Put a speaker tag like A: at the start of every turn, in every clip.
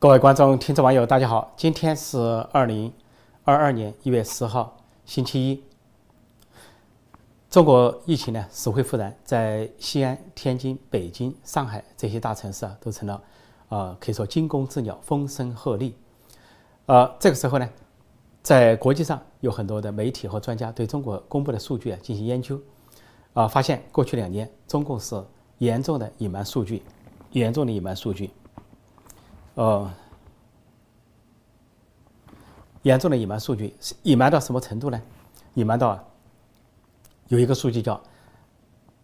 A: 各位观众、听众、网友，大家好！今天是二零二二年一月十号，星期一。中国疫情呢，死灰复燃，在西安、天津、北京、上海这些大城市啊，都成了啊，可以说惊弓之鸟，风声鹤唳。呃，这个时候呢，在国际上有很多的媒体和专家对中国公布的数据啊进行研究，啊，发现过去两年中共是严重的隐瞒数据，严重的隐瞒数据。呃，严重的隐瞒数据，隐瞒到什么程度呢？隐瞒到有一个数据叫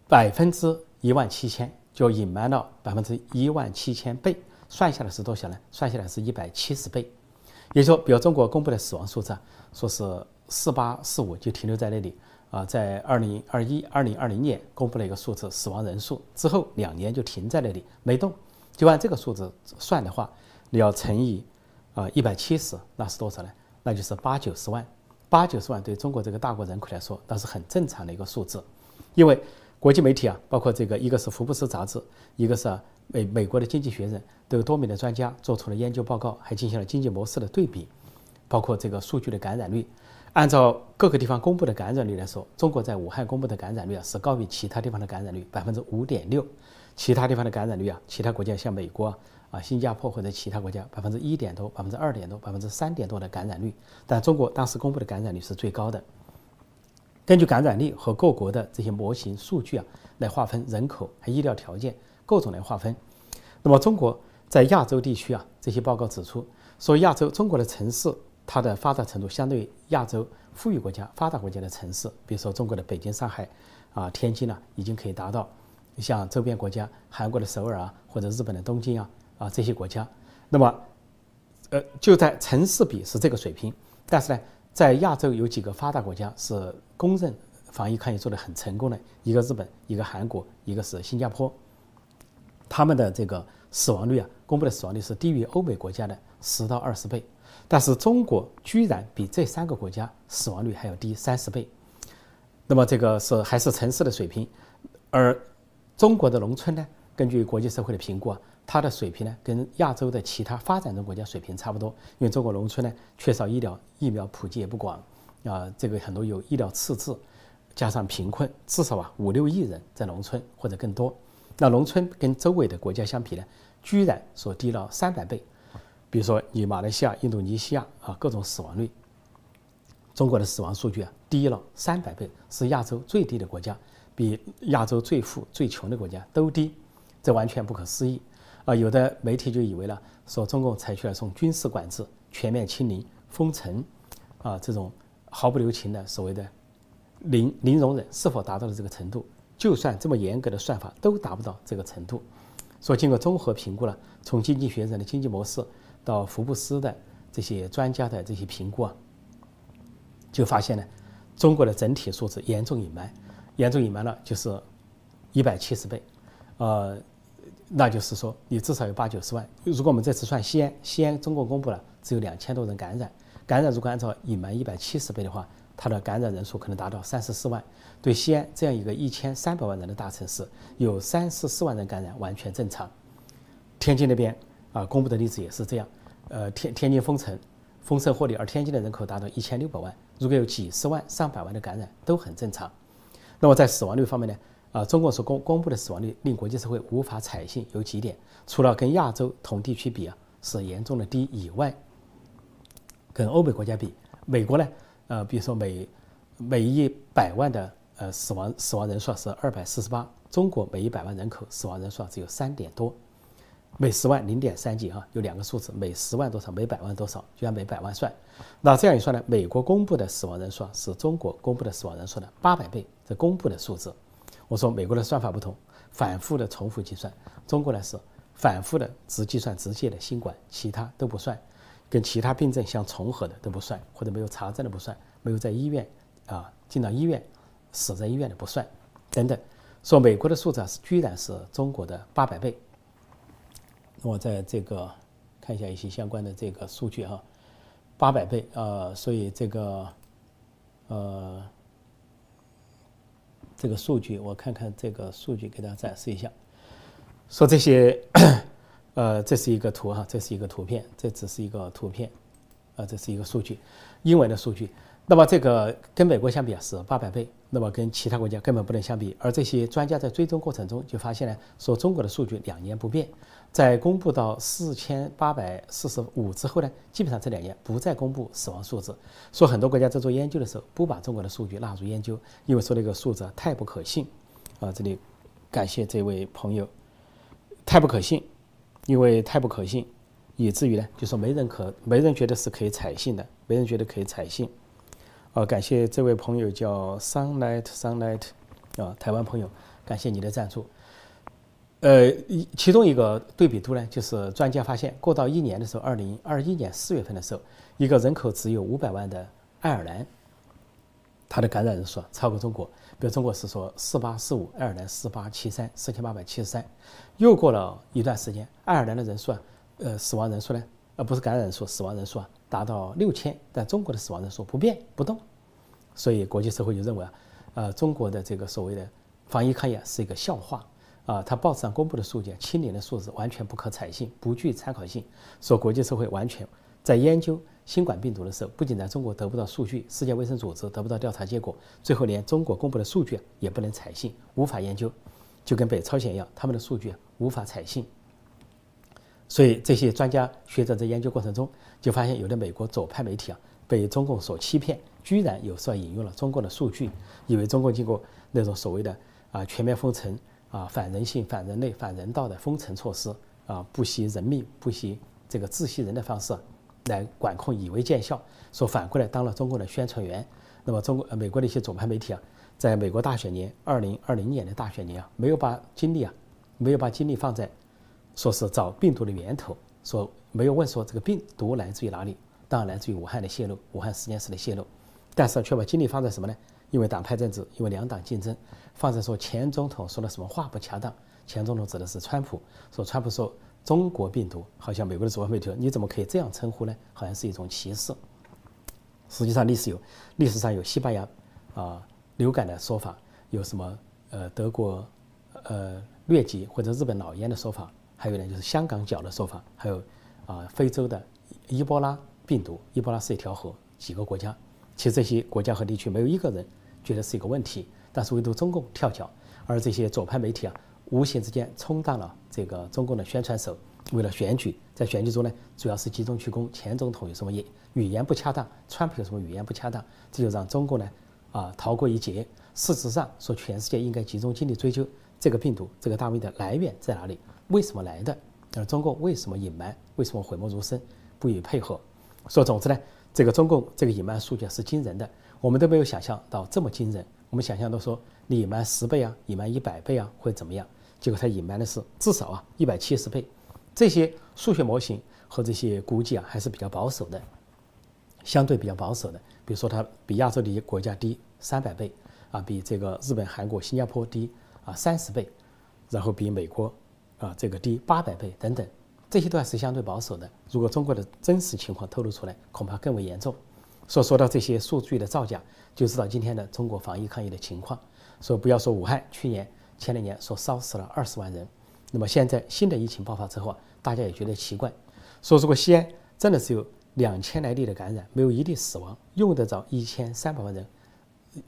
A: 百分之一万七千，就隐瞒到百分之一万七千倍，算下来是多少呢？算下来是一百七十倍。也就说，比如中国公布的死亡数字，说是四八四五就停留在那里啊，在二零二一、二零二零年公布了一个数字死亡人数之后，两年就停在那里没动。就按这个数字算的话，你要乘以啊一百七十，那是多少呢？那就是八九十万。八九十万对中国这个大国人口来说，那是很正常的一个数字。因为国际媒体啊，包括这个一个是福布斯杂志，一个是美美国的经济学人，都有多名的专家做出了研究报告，还进行了经济模式的对比，包括这个数据的感染率。按照各个地方公布的感染率来说，中国在武汉公布的感染率啊是高于其他地方的感染率百分之五点六。其他地方的感染率啊，其他国家像美国啊、啊新加坡或者其他国家百分之一点多、百分之二点多、百分之三点多的感染率，但中国当时公布的感染率是最高的。根据感染力和各国的这些模型数据啊来划分人口和医疗条件各种来划分。那么中国在亚洲地区啊，这些报告指出，说亚洲中国的城市它的发达程度相对于亚洲富裕国家、发达国家的城市，比如说中国的北京、上海啊、天津呢，已经可以达到。像周边国家，韩国的首尔啊，或者日本的东京啊，啊这些国家，那么，呃，就在城市比是这个水平，但是呢，在亚洲有几个发达国家是公认防疫抗疫做得很成功的，一个日本，一个韩国，一个是新加坡，他们的这个死亡率啊，公布的死亡率是低于欧美国家的十到二十倍，但是中国居然比这三个国家死亡率还要低三十倍，那么这个是还是城市的水平，而。中国的农村呢，根据国际社会的评估啊，它的水平呢跟亚洲的其他发展中国家水平差不多。因为中国农村呢缺少医疗，疫苗普及也不广，啊，这个很多有医疗赤字，加上贫困，至少啊五六亿人在农村或者更多。那农村跟周围的国家相比呢，居然说低了三百倍。比如说以马来西亚、印度尼西亚啊各种死亡率，中国的死亡数据啊低了三百倍，是亚洲最低的国家。比亚洲最富最穷的国家都低，这完全不可思议啊！有的媒体就以为了说中共采取了从军事管制、全面清零、封城啊这种毫不留情的所谓的零零容忍，是否达到了这个程度？就算这么严格的算法都达不到这个程度。说经过综合评估了，从经济学人的经济模式到福布斯的这些专家的这些评估啊，就发现呢，中国的整体数字严重隐瞒。严重隐瞒了，就是一百七十倍，呃，那就是说你至少有八九十万。如果我们这次算西安，西安中国公布了只有两千多人感染，感染如果按照隐瞒一百七十倍的话，它的感染人数可能达到三十四万。对西安这样一个一千三百万人的大城市，有三十四万人感染完全正常。天津那边啊公布的例子也是这样，呃，天天津封城，风声鹤唳，而天津的人口达到一千六百万，如果有几十万、上百万的感染都很正常。那么在死亡率方面呢？啊，中国所公公布的死亡率令国际社会无法采信，有几点，除了跟亚洲同地区比啊是严重的低以外，跟欧美国家比，美国呢，呃，比如说每每一百万的呃死亡死亡人数是二百四十八，中国每一百万人口死亡人数只有三点多。每十万零点三几啊，有两个数字，每十万多少，每百万多少，就按每百万算。那这样一算呢，美国公布的死亡人数啊是中国公布的死亡人数的八百倍，这公布的数字。我说美国的算法不同，反复的重复计算，中国呢是反复的只计算直接的新冠，其他都不算，跟其他病症相重合的都不算，或者没有查证的不算，没有在医院啊进到医院死在医院的不算，等等。说美国的数字啊是居然是中国的八百倍。我在这个看一下一些相关的这个数据哈，八百倍啊，所以这个呃这个数据我看看这个数据给大家展示一下，说这些 呃，这是一个图哈，这是一个图片，这只是一个图片，啊，这是一个数据，英文的数据。那么这个跟美国相比啊是八百倍，那么跟其他国家根本不能相比。而这些专家在追踪过程中就发现呢，说中国的数据两年不变，在公布到四千八百四十五之后呢，基本上这两年不再公布死亡数字。说很多国家在做研究的时候不把中国的数据纳入研究，因为说那个数字太不可信。啊，这里感谢这位朋友，太不可信，因为太不可信，以至于呢，就说没人可没人觉得是可以采信的，没人觉得可以采信。啊，感谢这位朋友叫 Sunlight Sunlight，啊，台湾朋友，感谢你的赞助。呃，一其中一个对比图呢，就是专家发现，过到一年的时候，二零二一年四月份的时候，一个人口只有五百万的爱尔兰，它的感染人数超过中国。比如中国是说四八四五，爱尔兰四八七三，四千八百七十三。又过了一段时间，爱尔兰的人数啊，呃，死亡人数呢，而不是感染人数，死亡人数啊。达到六千，但中国的死亡人数不变不动，所以国际社会就认为啊，呃，中国的这个所谓的防疫抗疫是一个笑话啊。他报纸上公布的数据，清零的数字完全不可采信，不具参考性。说国际社会完全在研究新冠病毒的时候，不仅在中国得不到数据，世界卫生组织得不到调查结果，最后连中国公布的数据也不能采信，无法研究，就跟北朝鲜一样，他们的数据无法采信。所以这些专家学者在研究过程中，就发现有的美国左派媒体啊被中共所欺骗，居然有时候引用了中共的数据，以为中共经过那种所谓的啊全面封城啊反人性、反人类、反人道的封城措施啊不惜人命、不惜这个自息人的方式来管控，以为见效，说反过来当了中共的宣传员。那么中国、美国的一些左派媒体啊，在美国大选年二零二零年的大选年啊，没有把精力啊，没有把精力放在。说是找病毒的源头，说没有问说这个病毒来自于哪里，当然来自于武汉的泄露，武汉实验室的泄露，但是却把精力放在什么呢？因为党派政治，因为两党竞争，放在说前总统说了什么话不恰当，前总统指的是川普，说川普说中国病毒，好像美国的主流媒体，你怎么可以这样称呼呢？好像是一种歧视。实际上历史有，历史上有西班牙啊流感的说法，有什么呃德国呃疟疾或者日本脑炎的说法。还有呢，就是香港脚的说法，还有啊，非洲的伊波拉病毒，伊波拉是一条河，几个国家，其实这些国家和地区没有一个人觉得是一个问题，但是唯独中共跳脚，而这些左派媒体啊，无形之间充当了这个中共的宣传手，为了选举，在选举中呢，主要是集中去攻前总统有什么言语言不恰当，川普有什么语言不恰当，这就让中共呢啊逃过一劫。事实上，说全世界应该集中精力追究这个病毒，这个大瘟的来源在哪里。为什么来的？而中共为什么隐瞒？为什么讳莫如深，不予配合？说总之呢，这个中共这个隐瞒数据是惊人的，我们都没有想象到这么惊人。我们想象都说，你隐瞒十倍啊，隐瞒一百倍啊，会怎么样？结果他隐瞒的是至少啊一百七十倍。这些数学模型和这些估计啊还是比较保守的，相对比较保守的。比如说，它比亚洲的一些国家低三百倍啊，比这个日本、韩国、新加坡低啊三十倍，然后比美国。啊，这个低八百倍等等，这些都还是相对保守的。如果中国的真实情况透露出来，恐怕更为严重。说说到这些数据的造假，就知道今天的中国防疫抗疫的情况。说不要说武汉，去年前两年说烧死了二十万人，那么现在新的疫情爆发之后，大家也觉得奇怪。说如果西安真的是有两千来例的感染，没有一例死亡，用得着一千三百万人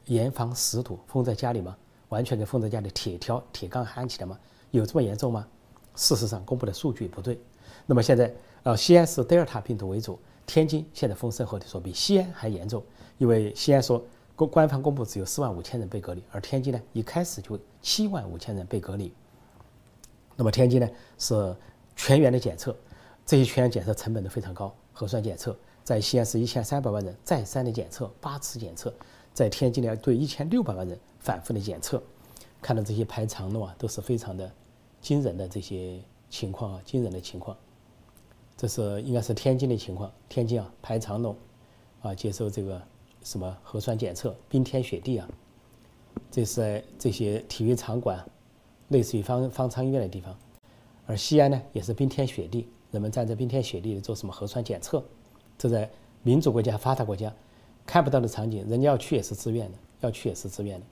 A: 严防死堵封在家里吗？完全给封在家里，铁条铁杠焊起来吗？有这么严重吗？事实上，公布的数据不对。那么现在，呃，西安是德尔塔病毒为主，天津现在风声后头说比西安还严重，因为西安说公官方公布只有四万五千人被隔离，而天津呢一开始就七万五千人被隔离。那么天津呢是全员的检测，这些全员检测成本都非常高，核酸检测在西安是一千三百万人再三的检测，八次检测，在天津呢对一千六百万人反复的检测，看到这些排长龙啊，都是非常的。惊人的这些情况啊，惊人的情况，这是应该是天津的情况。天津啊，排长龙，啊，接受这个什么核酸检测，冰天雪地啊。这是在这些体育场馆，类似于方方舱医院的地方。而西安呢，也是冰天雪地，人们站在冰天雪地里做什么核酸检测？这在民主国家、发达国家看不到的场景，人家要去也是自愿的，要去也是自愿的。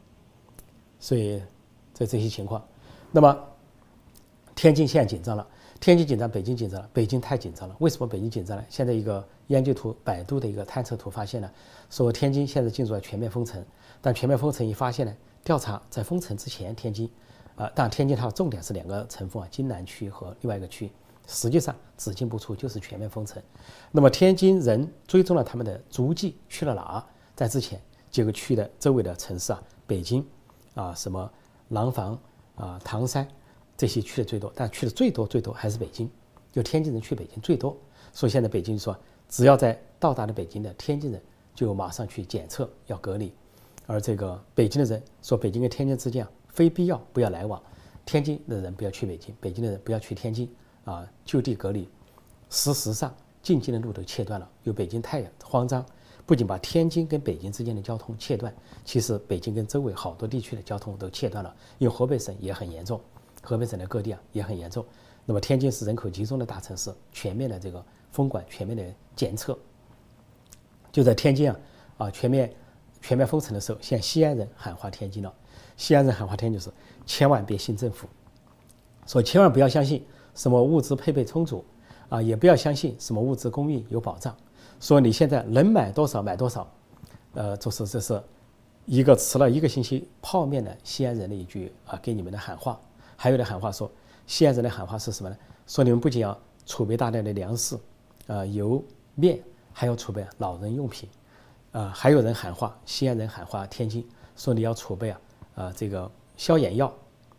A: 所以，在这些情况，那么。天津现在紧张了。天津紧张，北京紧张了，北京太紧张了。为什么北京紧张呢？现在一个研究图，百度的一个探测图发现了，说天津现在进入了全面封城。但全面封城一发现呢，调查在封城之前，天津，啊，但天津它的重点是两个城封啊，津南区和另外一个区，实际上只进不出就是全面封城。那么天津人追踪了他们的足迹去了哪？在之前几个区的周围的城市啊，北京，啊什么廊坊啊唐山。这些去的最多，但去的最多最多还是北京，就天津人去北京最多。所以现在北京说，只要在到达了北京的天津人，就马上去检测要隔离。而这个北京的人说，北京跟天津之间啊，非必要不要来往。天津的人不要去北京，北京的人不要去天津，啊，就地隔离。事实上，进京的路都切断了。有北京太阳慌张，不仅把天津跟北京之间的交通切断，其实北京跟周围好多地区的交通都切断了。因为河北省也很严重。河北省的各地啊也很严重，那么天津是人口集中的大城市，全面的这个封管、全面的检测，就在天津啊啊全面全面封城的时候，向西安人喊话天津了，西安人喊话天津是千万别信政府，说千万不要相信什么物资配备充足啊，也不要相信什么物资供应有保障，说你现在能买多少买多少，呃，就是这是一个吃了一个星期泡面的西安人的一句啊给你们的喊话。还有的喊话说，西安人的喊话是什么呢？说你们不仅要储备大量的粮食，啊油面，还要储备老人用品，啊还有人喊话，西安人喊话天津，说你要储备啊啊这个消炎药，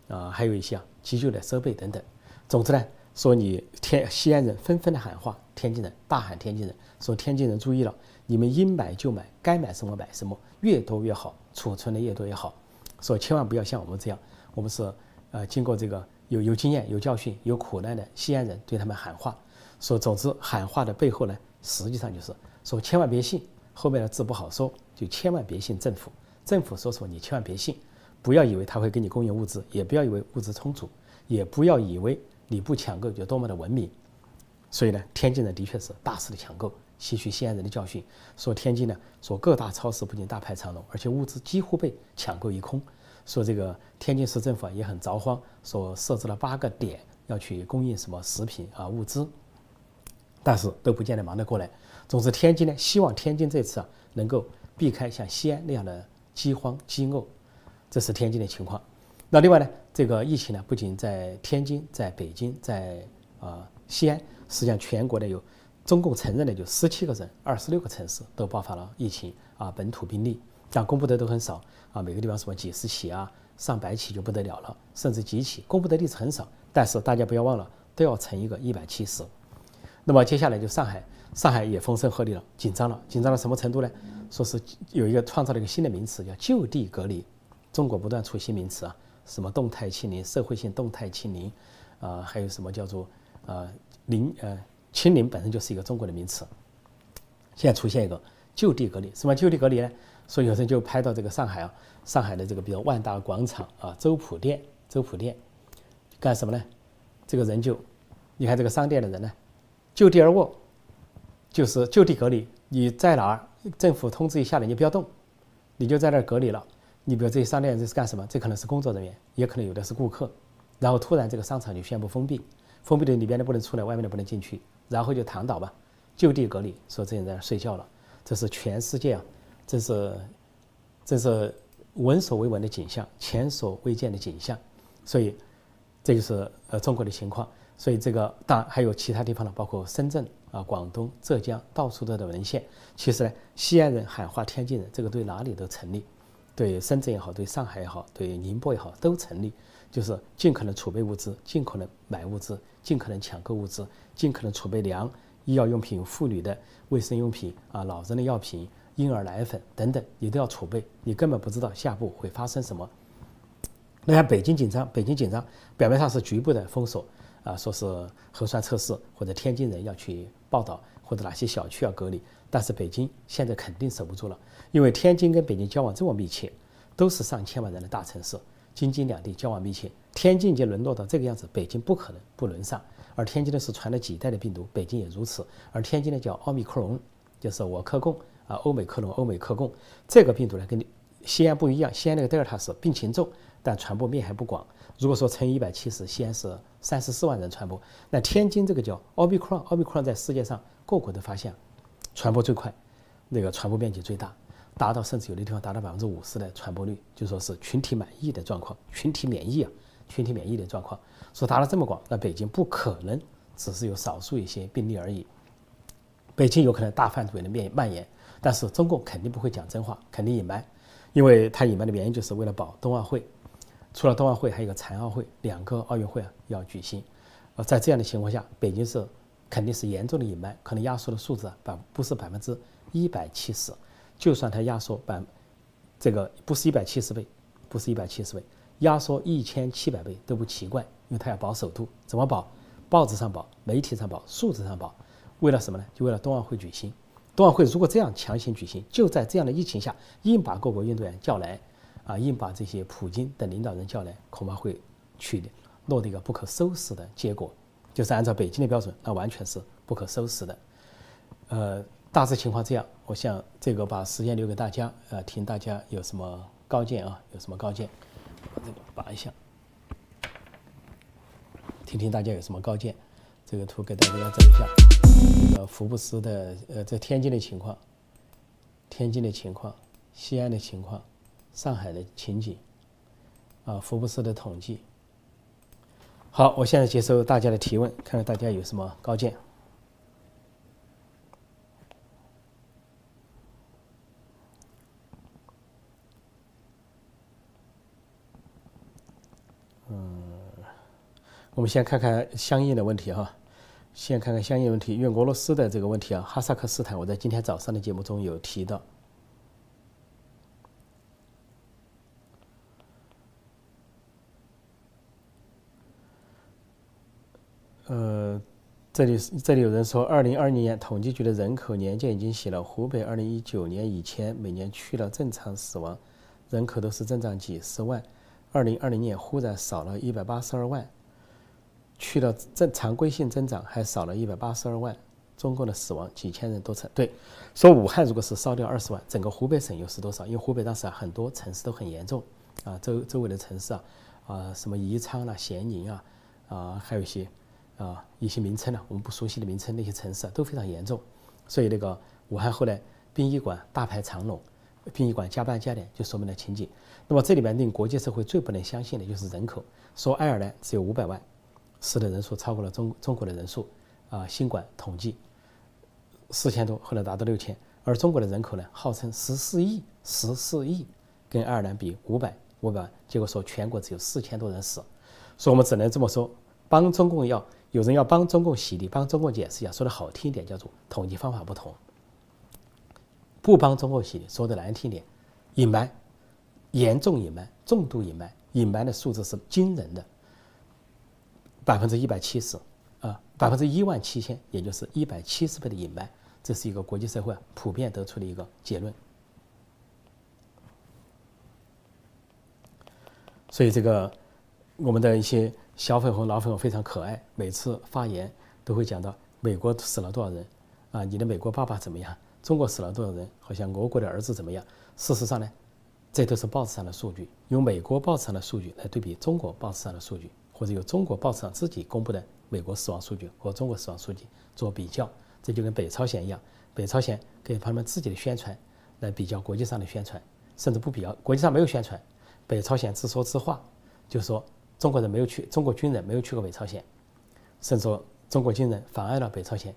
A: 啊还有一些啊急救的设备等等。总之呢，说你天西安人纷纷的喊话，天津人大喊天津人说天津人注意了，你们应买就买，该买什么买什么，越多越好，储存的越多越好。说千万不要像我们这样，我们是。呃，经过这个有有经验、有教训、有苦难的西安人对他们喊话，说，总之喊话的背后呢，实际上就是说，千万别信，后面的字不好说，就千万别信政府，政府说什么你千万别信，不要以为他会给你供应物资，也不要以为物资充足，也不要以为你不抢购就多么的文明。所以呢，天津人的确是大肆的抢购，吸取西安人的教训，说天津呢，说各大超市不仅大排长龙，而且物资几乎被抢购一空。说这个天津市政府啊也很着慌，说设置了八个点要去供应什么食品啊物资，但是都不见得忙得过来。总之，天津呢希望天津这次啊能够避开像西安那样的饥荒饥饿，这是天津的情况。那另外呢，这个疫情呢不仅在天津、在北京、在啊西安，实际上全国的有中共承认的就十七个省、二十六个城市都爆发了疫情啊本土病例。但公布的都很少啊，每个地方什么几十起啊、上百起就不得了了，甚至几起，公布的例子很少。但是大家不要忘了，都要乘一个一百七十。那么接下来就上海，上海也风声鹤唳了，紧张了，紧张到什么程度呢？说是有一个创造了一个新的名词，叫就地隔离。中国不断出新名词啊，什么动态清零、社会性动态清零，啊，还有什么叫做呃零呃清零本身就是一个中国的名词。现在出现一个就地隔离，什么就地隔离呢？所以有人就拍到这个上海啊，上海的这个比如万达广场啊，周浦店，周浦店干什么呢？这个人就，你看这个商店的人呢，就地而卧，就是就地隔离。你在哪儿，政府通知一下来，你不要动，你就在那儿隔离了。你比如这些商店这是干什么？这可能是工作人员，也可能有的是顾客。然后突然这个商场就宣布封闭，封闭的里边的不能出来，外面的不能进去，然后就躺倒吧，就地隔离，说这些人睡觉了。这是全世界啊。这是，这是闻所未闻的景象，前所未见的景象，所以这就是呃中国的情况。所以这个当然还有其他地方呢，包括深圳啊、广东、浙江，到处都在沦陷。其实呢，西安人喊话天津人，这个对哪里都成立，对深圳也好，对上海也好，对宁波也好，都成立。就是尽可能储备物资，尽可能买物资，尽可能抢购物资，尽可能储备粮、医药用品、妇女的卫生用品啊、老人的药品。婴儿奶粉等等，你都要储备，你根本不知道下步会发生什么。那像北京紧张，北京紧张，表面上是局部的封锁啊，说是核酸测试或者天津人要去报道，或者哪些小区要隔离，但是北京现在肯定守不住了，因为天津跟北京交往这么密切，都是上千万人的大城市，京津两地交往密切，天津已经沦落到这个样子，北京不可能不沦丧。而天津呢是传了几代的病毒，北京也如此，而天津呢叫奥密克戎，就是我克共。啊，欧美克隆、欧美克共，这个病毒呢跟西安不一样。西安那个德尔塔是病情重，但传播面还不广。如果说乘以一百七十，西安是三十四万人传播，那天津这个叫奥密克戎，奥密克戎在世界上各国都发现，传播最快，那个传播面积最大，达到甚至有的地方达到百分之五十的传播率，就说是群体满意的状况，群体免疫啊，群体免疫的状况，说达到这么广，那北京不可能只是有少数一些病例而已，北京有可能大范围的面蔓延，但是中共肯定不会讲真话，肯定隐瞒。因为他隐瞒的原因就是为了保冬奥会，除了冬奥会，还有个残奥会，两个奥运会啊要举行。呃，在这样的情况下，北京市肯定是严重的隐瞒，可能压缩的数字啊百不是百分之一百七十，就算它压缩百，这个不是一百七十倍，不是一百七十倍，压缩一千七百倍都不奇怪，因为它要保首都，怎么保？报纸上保，媒体上保，数字上保，为了什么呢？就为了冬奥会举行。冬奥会如果这样强行举行，就在这样的疫情下，硬把各国运动员叫来，啊，硬把这些普京等领导人叫来，恐怕会去落得一个不可收拾的结果。就是按照北京的标准，那完全是不可收拾的。呃，大致情况这样，我想这个把时间留给大家，呃，听大家有什么高见啊？有什么高见？把这个拔一下，听听大家有什么高见。这个图给大家走一下。这个福布斯的呃，在天津的情况，天津的情况，西安的情况，上海的情景，啊，福布斯的统计。好，我现在接受大家的提问，看看大家有什么高见。嗯，我们先看看相应的问题哈。先看看相应问题，因为俄罗斯的这个问题啊，哈萨克斯坦，我在今天早上的节目中有提到。呃，这里是这里有人说，二零二零年统计局的人口年鉴已经写了，湖北二零一九年以前每年去了正常死亡人口都是增长几十万，二零二零年忽然少了一百八十二万。去了正常规性增长，还少了一百八十二万，中共的死亡几千人多成。对，说武汉如果是烧掉二十万，整个湖北省又是多少？因为湖北当时啊很多城市都很严重，啊周周围的城市啊，啊什么宜昌啦、咸宁啊，啊还有一些啊一些名称呢，我们不熟悉的名称，那些城市啊都非常严重。所以那个武汉后来殡仪馆大排长龙，殡仪馆加班加点，就说明了情景。那么这里面令国际社会最不能相信的就是人口，说爱尔兰只有五百万。死的人数超过了中中国的人数，啊，新冠统计四千多，后来达到六千，而中国的人口呢，号称十四亿，十四亿，跟爱尔兰比五百五百万，结果说全国只有四千多人死，所以我们只能这么说，帮中共要有人要帮中共洗地，帮中共解释一下，说的好听一点叫做统计方法不同，不帮中共洗地，说的难听点，隐瞒，严重隐瞒，重度隐瞒，隐瞒的数字是惊人的。百分之一百七十，啊，百分之一万七千，也就是一百七十倍的隐瞒，这是一个国际社会普遍得出的一个结论。所以这个我们的一些小粉红、老粉红非常可爱，每次发言都会讲到美国死了多少人，啊，你的美国爸爸怎么样？中国死了多少人？好像俄国的儿子怎么样？事实上呢，这都是报纸上的数据，用美国报纸上的数据来对比中国报纸上的数据。或者由中国报纸上自己公布的美国死亡数据和中国死亡数据做比较，这就跟北朝鲜一样，北朝鲜给他们自己的宣传来比较国际上的宣传，甚至不比较，国际上没有宣传，北朝鲜自说自话，就说中国人没有去，中国军人没有去过北朝鲜，甚至说中国军人妨碍了北朝鲜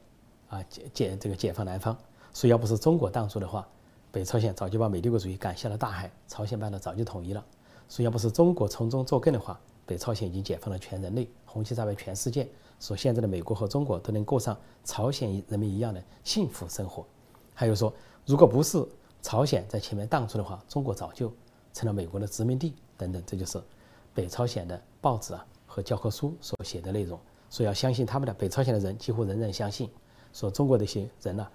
A: 啊解解这个解放南方，所以要不是中国挡住的话，北朝鲜早就把美帝国主义赶下了大海，朝鲜半岛早就统一了，所以要不是中国从中作梗的话。北朝鲜已经解放了全人类，红旗在外全世界，说现在的美国和中国都能过上朝鲜人民一样的幸福生活。还有说，如果不是朝鲜在前面挡住的话，中国早就成了美国的殖民地等等。这就是北朝鲜的报纸啊和教科书所写的内容。说要相信他们的北朝鲜的人几乎人人相信，说中国的一些人呢，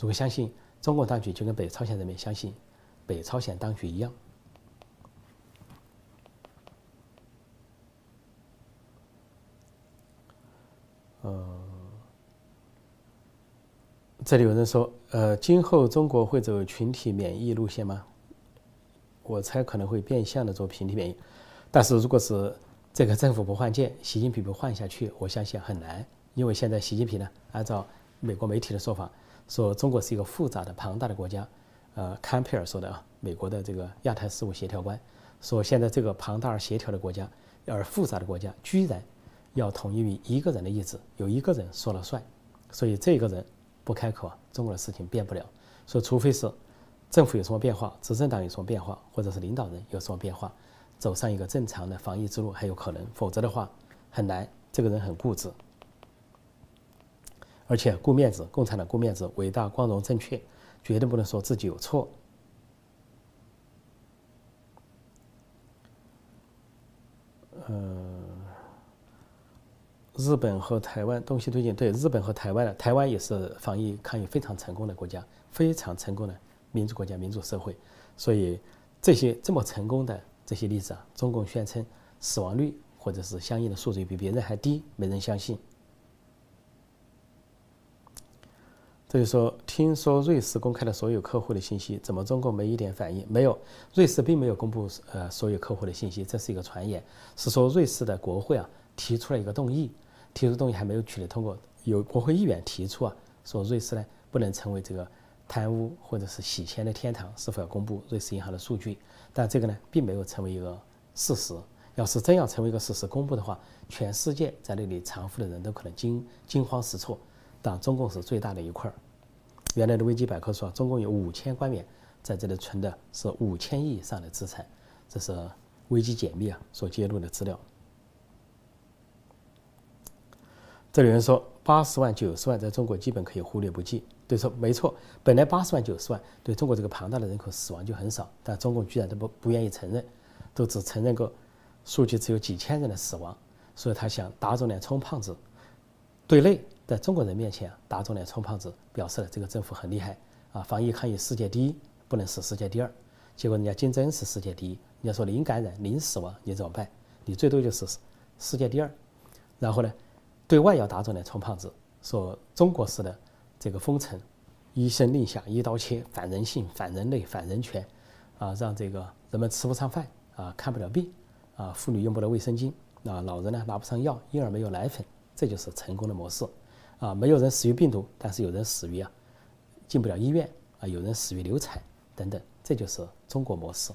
A: 如果相信中国当局，就跟北朝鲜人民相信北朝鲜当局一样。呃，这里有人说，呃，今后中国会走群体免疫路线吗？我猜可能会变相的做群体免疫，但是如果是这个政府不换届，习近平不换下去，我相信很难。因为现在习近平呢，按照美国媒体的说法，说中国是一个复杂的、庞大的国家。呃，坎佩尔说的啊，美国的这个亚太事务协调官说，现在这个庞大而协调的国家，而复杂的国家，居然要统一于一个人的意志，有一个人说了算。所以这个人不开口，中国的事情变不了。所以除非是政府有什么变化，执政党有什么变化，或者是领导人有什么变化。走上一个正常的防疫之路还有可能，否则的话很难。这个人很固执，而且顾面子，共产党顾面子，伟大、光荣、正确，绝对不能说自己有错。呃，日本和台湾东西推进，对日本和台湾的台湾也是防疫抗疫非常成功的国家，非常成功的民主国家、民主社会，所以这些这么成功的。这些例子啊，中共宣称死亡率或者是相应的数字比别人还低，没人相信。这就说，听说瑞士公开了所有客户的信息，怎么中共没一点反应？没有，瑞士并没有公布呃所有客户的信息，这是一个传言，是说瑞士的国会啊提出了一个动议，提出动议还没有取得通过，有国会议员提出啊，说瑞士呢不能成为这个贪污或者是洗钱的天堂，是否要公布瑞士银行的数据？但这个呢，并没有成为一个事实。要是真要成为一个事实公布的话，全世界在那里藏富的人都可能惊惊慌失措。但中共是最大的一块儿。原来的维基百科说啊，中共有五千官员在这里存的是五千亿以上的资产，这是危机解密啊所揭露的资料。这里有人说，八十万、九十万在中国基本可以忽略不计。对，说没错，本来八十万、九十万对中国这个庞大的人口死亡就很少，但中共居然都不不愿意承认，都只承认个数据只有几千人的死亡，所以他想打肿脸充胖子。对内，在中国人面前打肿脸充胖子，表示了这个政府很厉害啊，防疫抗疫世界第一，不能是世界第二。结果人家金正恩是世界第一，人家说零感染、零死亡，你怎么办？你最多就是世界第二。然后呢，对外要打肿脸充胖子，说中国式的。这个封城，一声令下，一刀切，反人性、反人类、反人权，啊，让这个人们吃不上饭，啊，看不了病，啊，妇女用不了卫生巾，啊，老人呢拿不上药，婴儿没有奶粉，这就是成功的模式，啊，没有人死于病毒，但是有人死于啊，进不了医院，啊，有人死于流产等等，这就是中国模式。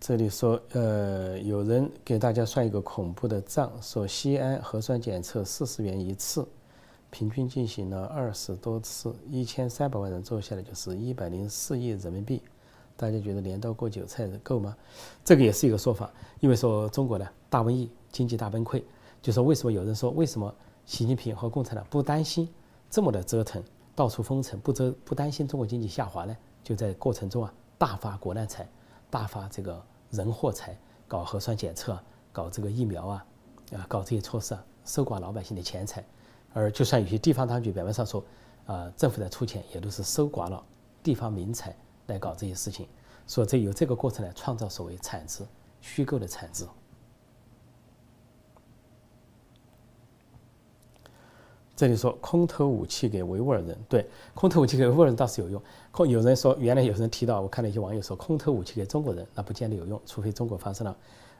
A: 这里说，呃，有人给大家算一个恐怖的账，说西安核酸检测四十元一次，平均进行了二十多次，一千三百万人做下来就是一百零四亿人民币。大家觉得镰刀割韭菜够吗？这个也是一个说法，因为说中国呢大瘟疫，经济大崩溃，就说为什么有人说为什么习近平和共产党不担心这么的折腾，到处封城，不折不担心中国经济下滑呢？就在过程中啊，大发国难财，大发这个。人祸财搞核酸检测，搞这个疫苗啊，啊，搞这些措施啊，收刮老百姓的钱财，而就算有些地方当局表面上说，啊，政府在出钱，也都是搜刮了地方民财来搞这些事情，所以这由这个过程来创造所谓产值，虚构的产值。这里说空投武器给维吾尔人，对，空投武器给维吾尔人倒是有用。空有人说，原来有人提到，我看了一些网友说，空投武器给中国人，那不见得有用，除非中国发生了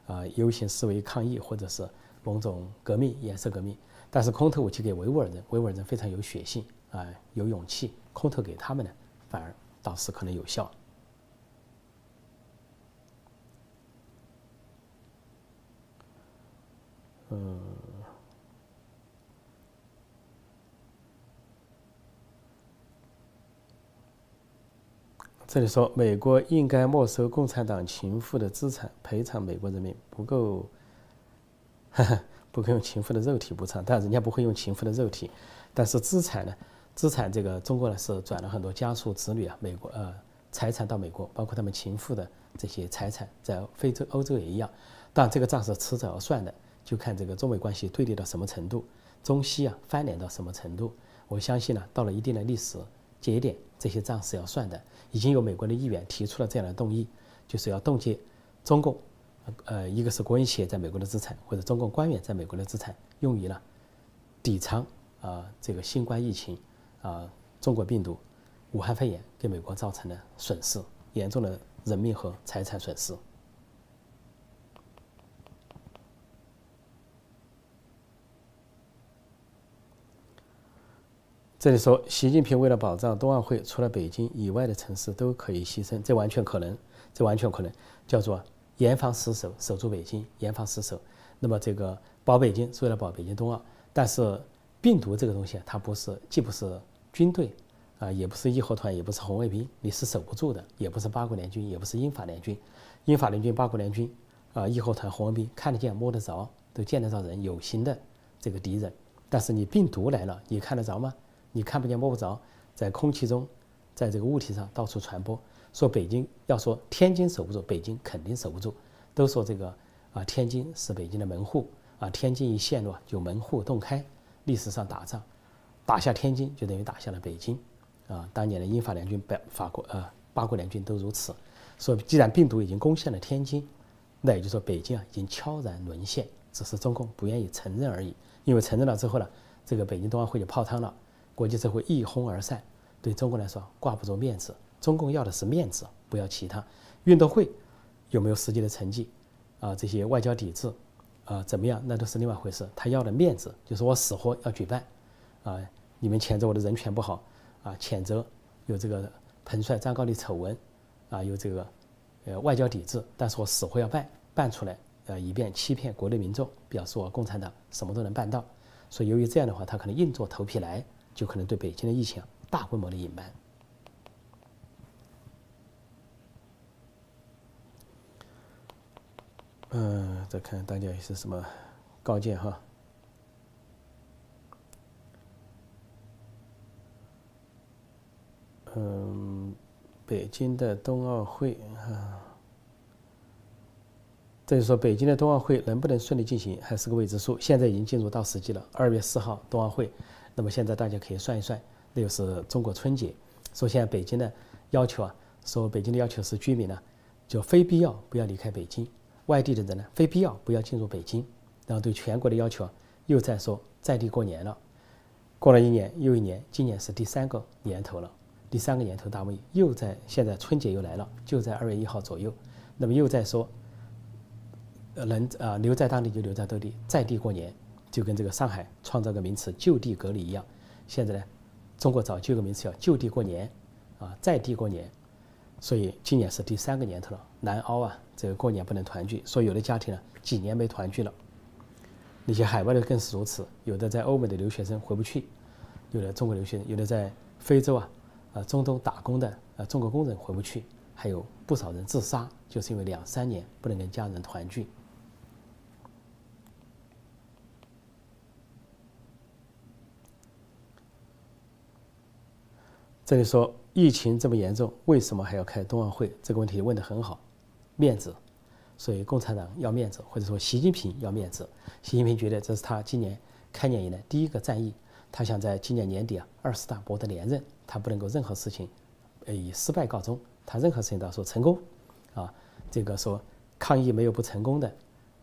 A: 啊游行示威抗议，或者是某种革命颜色革命。但是空投武器给维吾尔人，维吾尔人非常有血性啊，有勇气，空投给他们呢，反而倒是可能有效。嗯。这里说，美国应该没收共产党情妇的资产，赔偿美国人民不够，不够用情妇的肉体补偿，但人家不会用情妇的肉体，但是资产呢？资产这个中国呢是转了很多家属子女啊，美国呃财产到美国，包括他们情妇的这些财产，在非洲、欧洲也一样。但这个账是迟早要算的，就看这个中美关系对立到什么程度，中西啊翻脸到什么程度。我相信呢，到了一定的历史节点，这些账是要算的。已经有美国的议员提出了这样的动议，就是要冻结中共，呃，一个是国营企业在美国的资产，或者中共官员在美国的资产，用于呢抵偿啊这个新冠疫情啊中国病毒、武汉肺炎给美国造成的损失，严重的人命和财产损失。这里说，习近平为了保障冬奥会，除了北京以外的城市都可以牺牲，这完全可能，这完全可能，叫做严防死守，守住北京，严防死守。那么这个保北京是为了保北京冬奥，但是病毒这个东西，它不是，既不是军队啊，也不是义和团，也不是红卫兵，你是守不住的，也不是八国联军，也不是英法联军，英法联军、八国联军啊，义和团、红卫兵看得见、摸得着，都见得着人，有形的这个敌人。但是你病毒来了，你看得着吗？你看不见摸不着，在空气中，在这个物体上到处传播。说北京要说天津守不住，北京肯定守不住。都说这个啊，天津是北京的门户啊，天津一陷落就门户洞开。历史上打仗，打下天津就等于打下了北京啊。当年的英法联军、北法国呃八国联军都如此。说既然病毒已经攻陷了天津，那也就是说北京啊已经悄然沦陷，只是中共不愿意承认而已。因为承认了之后呢，这个北京冬奥会就泡汤了。国际社会一哄而散，对中国来说挂不住面子。中共要的是面子，不要其他。运动会有没有实际的成绩啊？这些外交抵制啊，怎么样？那都是另外一回事。他要的面子，就是我死活要举办啊！你们谴责我的人权不好啊，谴责有这个彭帅、张高丽丑闻啊，有这个呃外交抵制，但是我死活要办办出来，呃，以便欺骗国内民众，表示我共产党什么都能办到。所以由于这样的话，他可能硬着头皮来。就可能对北京的疫情大规模的隐瞒。嗯，再看大家是什么高见哈？嗯，北京的冬奥会啊，这就说北京的冬奥会能不能顺利进行还是个未知数。现在已经进入倒时机了，二月四号冬奥会。那么现在大家可以算一算，那就是中国春节。说现在北京的要求啊，说北京的要求是居民呢，就非必要不要离开北京；外地的人呢，非必要不要进入北京。然后对全国的要求啊，又在说在地过年了。过了一年又一年，今年是第三个年头了，第三个年头大瘟疫又在现在春节又来了，就在二月一号左右。那么又在说，能啊留在当地就留在当地，在地过年。就跟这个上海创造个名词“就地隔离”一样，现在呢，中国早就有个名词叫“就地过年”，啊，在地过年，所以今年是第三个年头了，难熬啊！这个过年不能团聚，所以有的家庭呢几年没团聚了。那些海外的更是如此，有的在欧美的留学生回不去，有的中国留学生，有的在非洲啊、啊中东打工的啊中国工人回不去，还有不少人自杀，就是因为两三年不能跟家人团聚。这里说疫情这么严重，为什么还要开冬奥会？这个问题问得很好，面子。所以共产党要面子，或者说习近平要面子。习近平觉得这是他今年开年以来第一个战役，他想在今年年底啊二十大博得连任，他不能够任何事情呃以失败告终，他任何事情都要说成功。啊，这个说抗疫没有不成功的，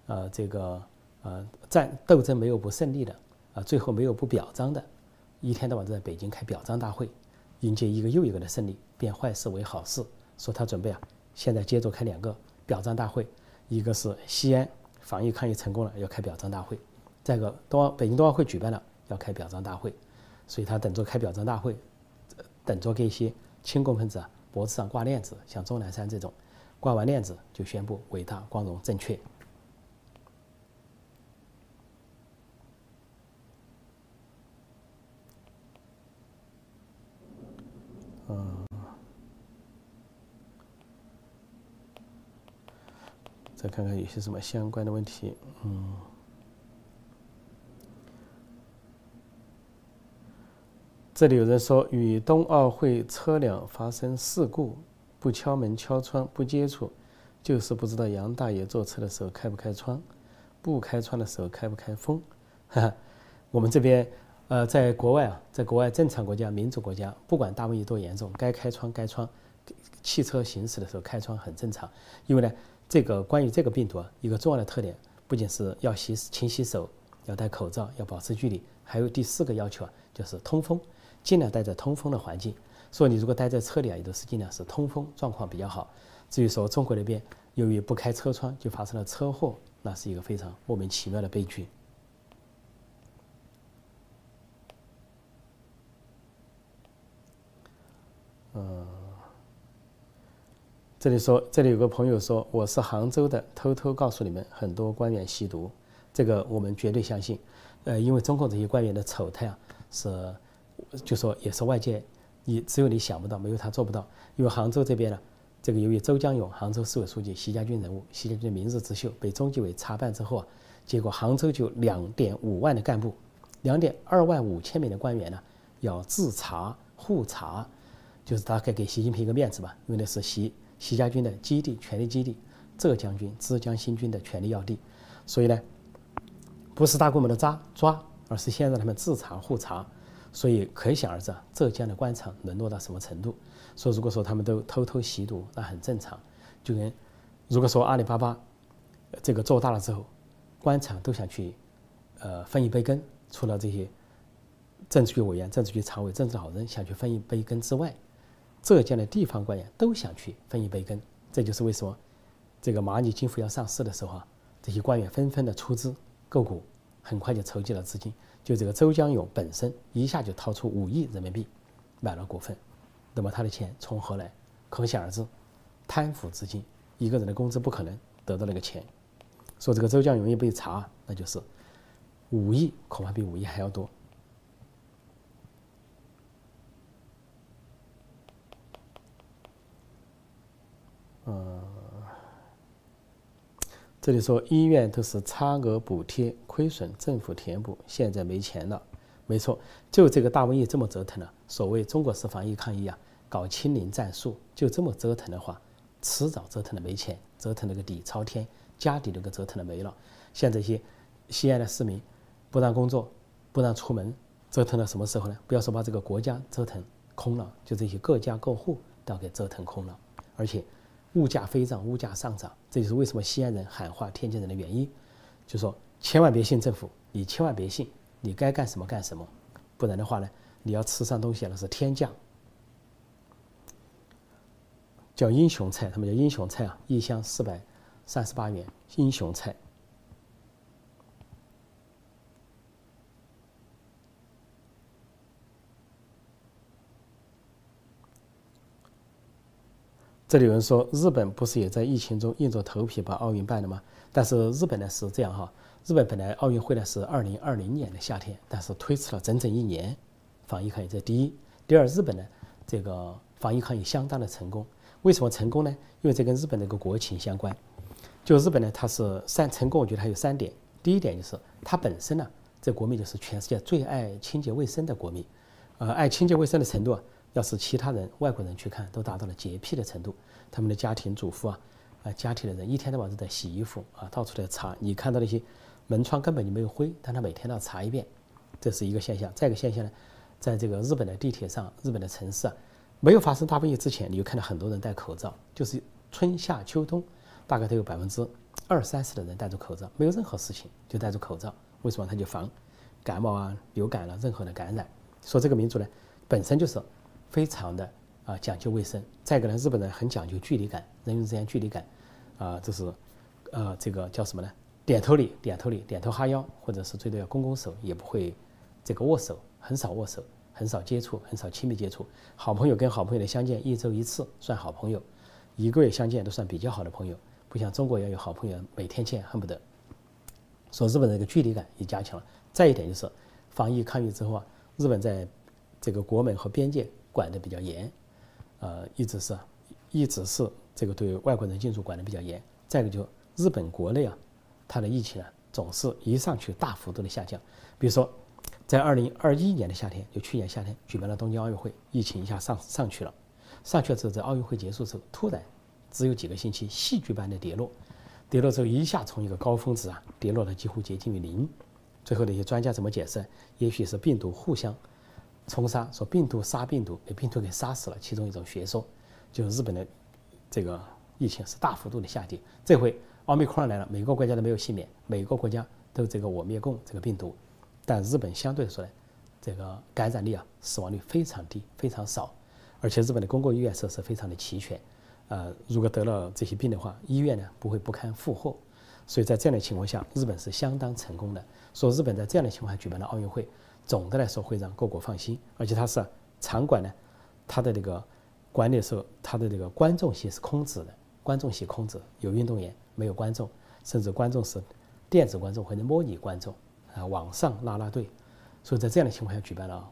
A: 呃，这个呃战斗争没有不胜利的，啊，最后没有不表彰的，一天到晚都在北京开表彰大会。迎接一个又一个的胜利，变坏事为好事。说他准备啊，现在接着开两个表彰大会，一个是西安防疫抗疫成功了，要开表彰大会；再一个冬奥北京冬奥会举办了，要开表彰大会。所以他等着开表彰大会，等着给一些亲共分子啊脖子上挂链子，像钟南山这种，挂完链子就宣布伟大、光荣、正确。嗯，再看看有些什么相关的问题。嗯，这里有人说，与冬奥会车辆发生事故，不敲门敲窗不接触，就是不知道杨大爷坐车的时候开不开窗，不开窗的时候开不开风。哈哈，我们这边。呃，在国外啊，在国外正常国家、民主国家，不管大瘟疫多严重，该开窗开窗，汽车行驶的时候开窗很正常。因为呢，这个关于这个病毒啊，一个重要的特点，不仅是要洗勤洗手、要戴口罩、要保持距离，还有第四个要求啊，就是通风。尽量待在通风的环境。所以你如果待在车里啊，也都是尽量是通风状况比较好。至于说中国那边由于不开车窗就发生了车祸，那是一个非常莫名其妙的悲剧。这里说，这里有个朋友说我是杭州的，偷偷告诉你们，很多官员吸毒，这个我们绝对相信。呃，因为中共这些官员的丑态啊，是就说也是外界你只有你想不到，没有他做不到。因为杭州这边呢，这个由于周江勇，杭州市委书记，习家军人物，习家军的明日之秀，被中纪委查办之后啊，结果杭州就两点五万的干部，两点二万五千名的官员呢，要自查互查。就是大概给习近平一个面子吧，因为那是习习家军的基地、权力基地，浙江军、浙江新军的权力要地，所以呢，不是大规模的抓抓，而是先让他们自查互查，所以可想而知，浙江的官场沦落到什么程度。说如果说他们都偷偷吸毒，那很正常。就跟如果说阿里巴巴这个做大了之后，官场都想去呃分一杯羹，除了这些政治局委员、政治局常委、政治好人想去分一杯羹之外。浙江的地方官员都想去分一杯羹，这就是为什么这个蚂蚁金服要上市的时候啊，这些官员纷纷的出资购股，很快就筹集了资金。就这个周江勇本身一下就掏出五亿人民币买了股份，那么他的钱从何来？可想而知，贪腐资金，一个人的工资不可能得到那个钱。说这个周江勇一被查，那就是五亿，恐怕比五亿还要多。呃，这里说医院都是差额补贴，亏损政府填补，现在没钱了。没错，就这个大瘟疫这么折腾了。所谓中国式防疫抗疫啊，搞清零战术，就这么折腾的话，迟早折腾的没钱，折腾那个底朝天，家底都给折腾的没了。像这些西安的市民，不让工作，不让出门，折腾到什么时候呢？不要说把这个国家折腾空了，就这些各家各户都要给折腾空了，而且。物价飞涨，物价上涨，这就是为什么西安人喊话天津人的原因。就说千万别信政府，你千万别信，你该干什么干什么，不然的话呢，你要吃上东西那是天价。叫英雄菜，他们叫英雄菜啊，一箱四百三十八元，英雄菜。这里有人说，日本不是也在疫情中硬着头皮把奥运办了吗？但是日本呢是这样哈，日本本来奥运会呢是二零二零年的夏天，但是推迟了整整一年。防疫抗疫这第一，第二，日本呢这个防疫抗疫相当的成功。为什么成功呢？因为这跟日本的一个国情相关。就日本呢，它是三成功，我觉得还有三点。第一点就是它本身呢，这国民就是全世界最爱清洁卫生的国民，呃，爱清洁卫生的程度啊。要是其他人、外国人去看，都达到了洁癖的程度。他们的家庭主妇啊，啊，家庭的人一天到晚都在洗衣服啊，到处在擦。你看到那些门窗根本就没有灰，但他每天都要擦一遍，这是一个现象。再一个现象呢，在这个日本的地铁上，日本的城市啊，没有发生大瘟疫之前，你就看到很多人戴口罩，就是春夏秋冬，大概都有百分之二三十的人戴着口罩，没有任何事情就戴着口罩。为什么？他就防感冒啊、流感了任何的感染。说这个民族呢，本身就是。非常的啊讲究卫生，再一个呢，日本人很讲究距离感，人与人之间距离感，啊，这是，呃，这个叫什么呢？点头礼，点头礼，点头哈腰，或者是最多要拱拱手，也不会这个握手，很少握手，很少接触，很少亲密接触。好朋友跟好朋友的相见一周一次算好朋友，一个月相见都算比较好的朋友，不像中国要有好朋友每天见，恨不得。说日本这个距离感也加强了。再一点就是防疫抗疫之后啊，日本在这个国门和边界。管的比较严，呃，一直是，一直是这个对外国人进入管的比较严。再一个就日本国内啊，它的疫情呢总是一上去大幅度的下降。比如说，在二零二一年的夏天，就去年夏天举办了东京奥运会，疫情一下上上去了，上去了之后，在奥运会结束之后，突然只有几个星期戏剧般的跌落，跌落之后一下从一个高峰值啊跌落了几乎接近于零。最后那些专家怎么解释？也许是病毒互相。冲杀说病毒杀病毒，被病毒给杀死了。其中一种学说，就是日本的这个疫情是大幅度的下跌。这回奥密克戎来了，每个国家都没有幸免，每个国家都这个我灭共这个病毒，但日本相对来说呢，这个感染力啊，死亡率非常低，非常少，而且日本的公共医院设施非常的齐全。呃，如果得了这些病的话，医院呢不会不堪负荷。所以在这样的情况下，日本是相当成功的。说日本在这样的情况下举办了奥运会，总的来说会让各国放心，而且它是场馆呢，它的这个管理的时候，它的这个观众席是空置的，观众席空置，有运动员没有观众，甚至观众是电子观众或者模拟观众啊，网上拉拉队。所以在这样的情况下举办了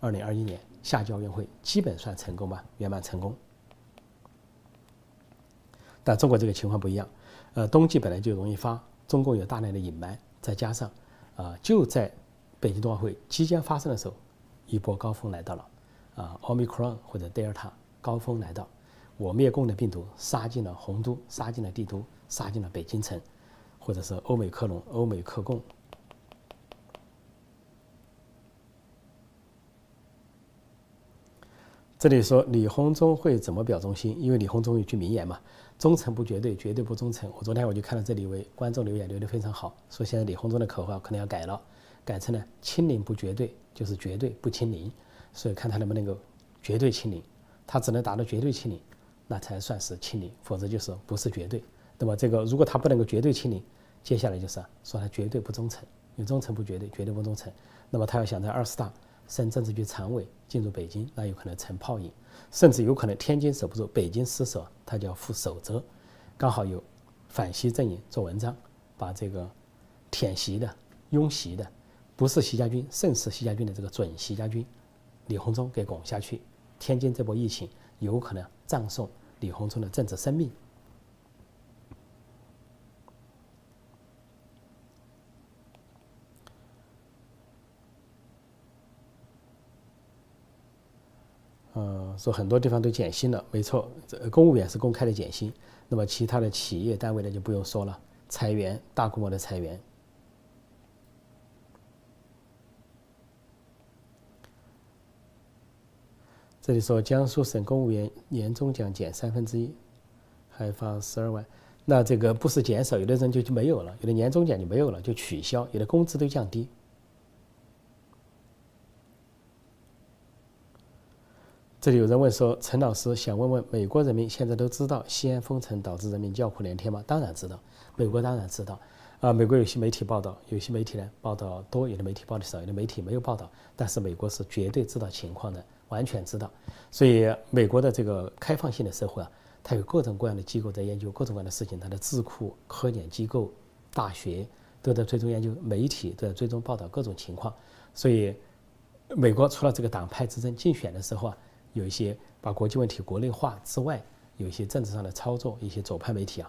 A: 二零二一年夏季奥运会，基本算成功吧，圆满成功。但中国这个情况不一样，呃，冬季本来就容易发，中共有大量的隐瞒，再加上，啊，就在北京冬奥会即将发生的时候，一波高峰来到了，啊，奥密克戎或者德尔塔高峰来到，我灭共的病毒杀进了洪都，杀进了帝都，杀进了北京城，或者是欧美克隆、欧美克共。这里说李鸿忠会怎么表忠心？因为李鸿忠有句名言嘛。忠诚不绝对，绝对不忠诚。我昨天我就看到这里一位观众留言，留得非常好，说现在李鸿忠的口号可能要改了，改成了清零不绝对，就是绝对不清零。所以看他能不能够绝对清零，他只能达到绝对清零，那才算是清零，否则就是不是绝对。那么这个如果他不能够绝对清零，接下来就是说他绝对不忠诚，因为忠诚不绝对，绝对不忠诚。那么他要想在二十大升政治局常委进入北京，那有可能成泡影。甚至有可能天津守不住，北京失守，他就要负守责。刚好有反习阵营做文章，把这个舔习的、拥习的，不是习家军胜似习家军的这个准习家军李鸿忠给拱下去。天津这波疫情有可能葬送李鸿忠的政治生命。嗯，说很多地方都减薪了，没错，这公务员是公开的减薪，那么其他的企业单位呢就不用说了，裁员，大规模的裁员。这里说江苏省公务员年终奖减三分之一，还发十二万，那这个不是减少，有的人就就没有了，有的年终奖就没有了，就取消，有的工资都降低。这里有人问说：“陈老师想问问，美国人民现在都知道西安封城导致人民叫苦连天吗？”当然知道，美国当然知道。啊，美国有些媒体报道，有些媒体呢报道多，有的媒体报的少，有的媒体没有报道。但是美国是绝对知道情况的，完全知道。所以美国的这个开放性的社会啊，它有各种各样的机构在研究各种各样的事情，它的智库、科研机构、大学都在追踪研究，媒体都在追踪报道各种情况。所以，美国除了这个党派之争竞选的时候啊。有一些把国际问题国内化之外，有一些政治上的操作，一些左派媒体啊，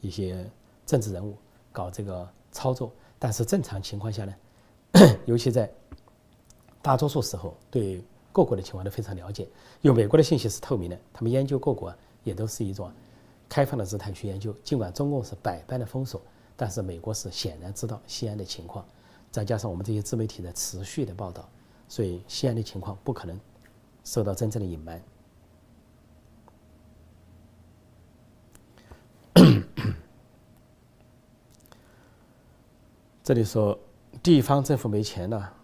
A: 一些政治人物搞这个操作。但是正常情况下呢，尤其在大多数时候，对各国的情况都非常了解。因为美国的信息是透明的，他们研究各国也都是一种开放的姿态去研究。尽管中共是百般的封锁，但是美国是显然知道西安的情况。再加上我们这些自媒体的持续的报道，所以西安的情况不可能。受到真正的隐瞒。这里说地方政府没钱了，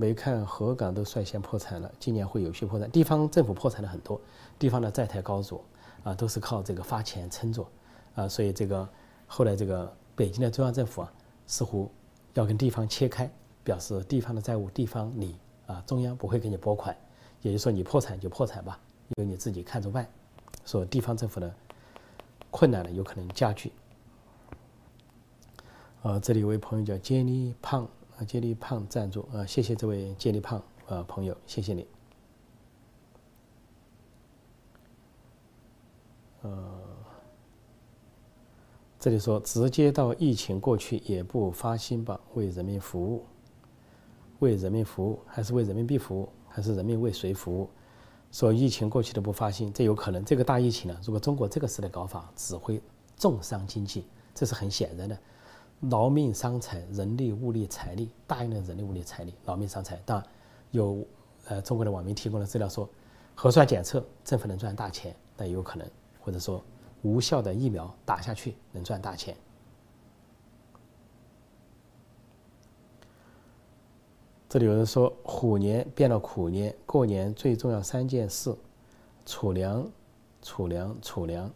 A: 没看河港都率先破产了，今年会有些破产。地方政府破产了很多，地方的债台高筑啊，都是靠这个发钱撑着啊，所以这个后来这个北京的中央政府啊，似乎要跟地方切开，表示地方的债务地方你啊，中央不会给你拨款。也就是说，你破产就破产吧，由你自己看着办。说地方政府的困难呢，有可能加剧。啊，这里有位朋友叫杰尼胖啊，接力胖赞助啊，谢谢这位接力胖啊朋友，谢谢你。呃，这里说直接到疫情过去也不发心吧，为人民服务，为人民服务还是为人民币服务？还是人民为谁服务？说疫情过去的不发心，这有可能。这个大疫情呢，如果中国这个时代搞法，只会重伤经济，这是很显然的。劳命伤财，人力物力财力，大量的人力物力财力，劳命伤财。当然，有呃中国的网民提供的资料说，核酸检测政府能赚大钱，那也有可能，或者说无效的疫苗打下去能赚大钱。这里有人说虎年变了苦年，过年最重要三件事：储粮、储粮、储粮。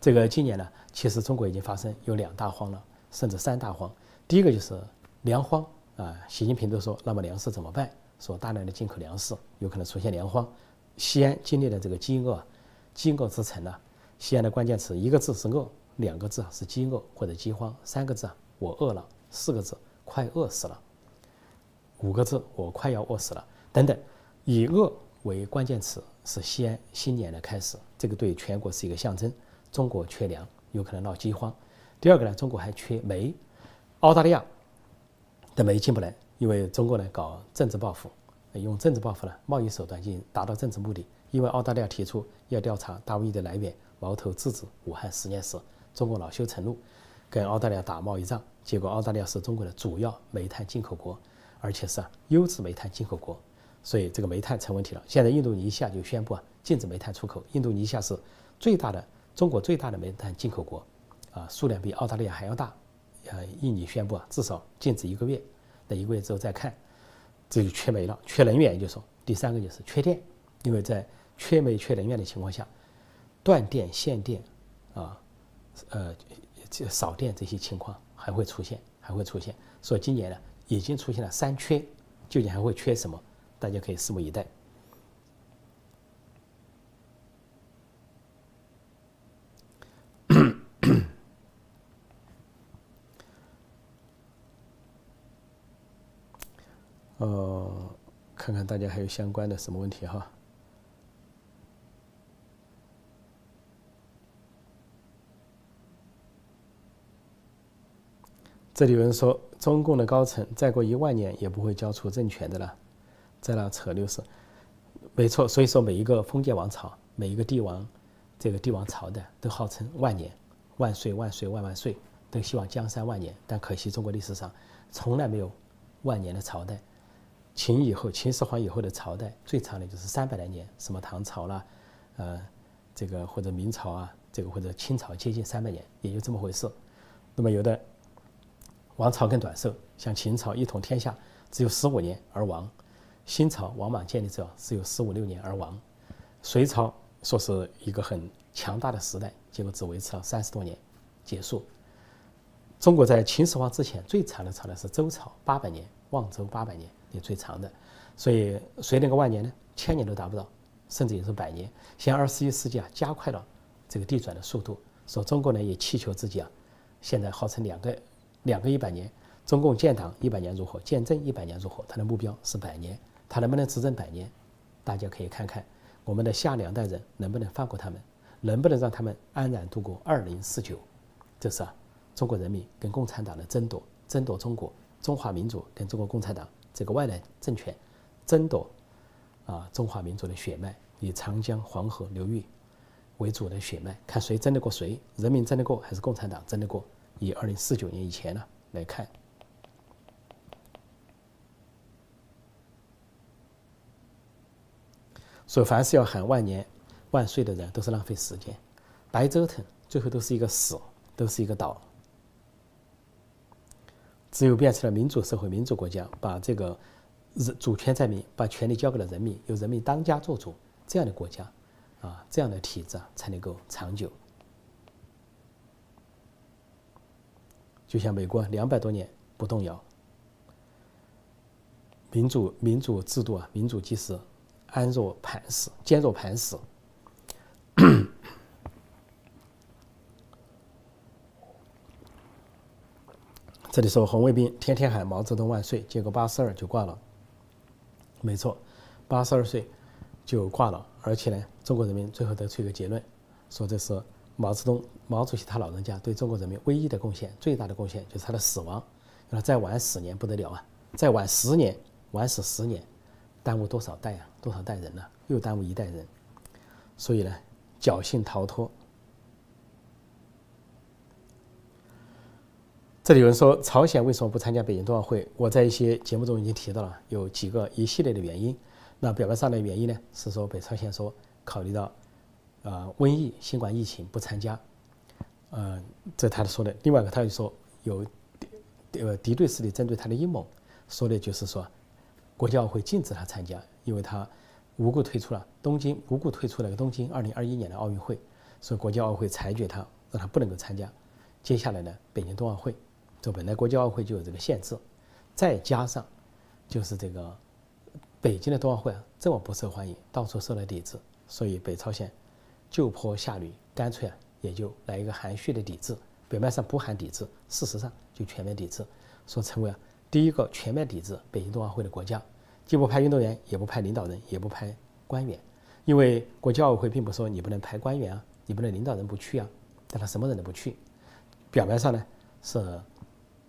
A: 这个今年呢，其实中国已经发生有两大荒了，甚至三大荒。第一个就是粮荒啊，习近平都说，那么粮食怎么办？说大量的进口粮食有可能出现粮荒。西安经历了这个饥饿，饥饿之城呢。西安的关键词一个字是饿，两个字是饥饿或者饥荒，三个字我饿了，四个字快饿死了。五个字，我快要饿死了。等等，以饿为关键词是西安新年的开始，这个对全国是一个象征。中国缺粮，有可能闹饥荒。第二个呢，中国还缺煤，澳大利亚的煤进不来，因为中国呢搞政治报复，用政治报复呢贸易手段进行达到政治目的。因为澳大利亚提出要调查大瘟疫的来源，矛头直指武汉实验室，中国恼羞成怒，跟澳大利亚打贸易战。结果澳大利亚是中国的主要煤炭进口国。而且是优质煤炭进口国，所以这个煤炭成问题了。现在印度尼西亚就宣布啊，禁止煤炭出口。印度尼西亚是最大的中国最大的煤炭进口国，啊，数量比澳大利亚还要大。呃，印尼宣布啊，至少禁止一个月，等一个月之后再看。这就缺煤了，缺能源，就说第三个就是缺电，因为在缺煤缺能源的情况下，断电限电，啊，呃，少电这些情况还会出现，还会出现。所以今年呢。已经出现了三缺，究竟还会缺什么？大家可以拭目以待。呃，看看大家还有相关的什么问题哈。这里有人说，中共的高层再过一万年也不会交出政权的了，在那扯六十，没错。所以说，每一个封建王朝，每一个帝王，这个帝王朝代都号称万年，万岁万岁万万岁，都希望江山万年。但可惜，中国历史上从来没有万年的朝代。秦以后，秦始皇以后的朝代最长的就是三百来年，什么唐朝啦，呃，这个或者明朝啊，这个或者清朝接近三百年，也就这么回事。那么有的。王朝更短寿，像秦朝一统天下只有十五年而亡，新朝王莽建立之后只有十五六年而亡，隋朝说是一个很强大的时代，结果只维持了三十多年，结束。中国在秦始皇之前最长的朝代是周朝，八百年，望周八百年也最长的，所以谁能个万年呢？千年都达不到，甚至也是百年。现在二十一世纪啊，加快了这个地转的速度，说中国呢也祈求自己啊，现在号称两个。两个一百年，中共建党一百年如何？建政一百年如何？他的目标是百年，他能不能执政百年？大家可以看看我们的下两代人能不能放过他们，能不能让他们安然度过二零四九？这是啊，中国人民跟共产党的争夺，争夺中国中华民族跟中国共产党这个外来政权争夺啊中华民族的血脉，以长江黄河流域为主的血脉，看谁争得过谁？人民争得过还是共产党争得过？以二零四九年以前呢来看，所以凡是要喊万年万岁的人，都是浪费时间，白折腾，最后都是一个死，都是一个倒。只有变成了民主社会、民主国家，把这个主权在民，把权力交给了人民，由人民当家作主，这样的国家，啊，这样的体制啊才能够长久。就像美国两百多年不动摇，民主民主制度啊，民主即是安若磐石，坚若磐石。这里说红卫兵天天喊毛泽东万岁，结果八十二就挂了。没错，八十二岁就挂了，而且呢，中国人民最后得出一个结论，说这是。毛泽东、毛主席他老人家对中国人民唯一的贡献、最大的贡献就是他的死亡。那再晚十年不得了啊！再晚十年，晚死十年，耽误多少代啊？多少代人呢？又耽误一代人。所以呢，侥幸逃脱。这里有人说，朝鲜为什么不参加北京冬奥会？我在一些节目中已经提到了，有几个一系列的原因。那表面上的原因呢，是说北朝鲜说考虑到。啊，瘟疫、新冠疫情不参加，呃，这他说的。另外一个，他又说有呃敌对势力针对他的阴谋，说的就是说，国际奥会禁止他参加，因为他无故退出了东京，无故退出了个东京二零二一年的奥运会，所以国际奥会裁决他让他不能够参加。接下来呢，北京冬奥会，这本来国际奥会就有这个限制，再加上就是这个北京的冬奥会啊这么不受欢迎，到处受到抵制，所以北朝鲜就坡下驴，干脆啊也就来一个含蓄的抵制，表面上不含抵制，事实上就全面抵制，说成为啊第一个全面抵制北京冬奥会的国家，既不派运动员，也不派领导人，也不派官员，因为国际奥委会并不说你不能派官员啊，你不能领导人不去啊，但他什么人都不去。表面上呢是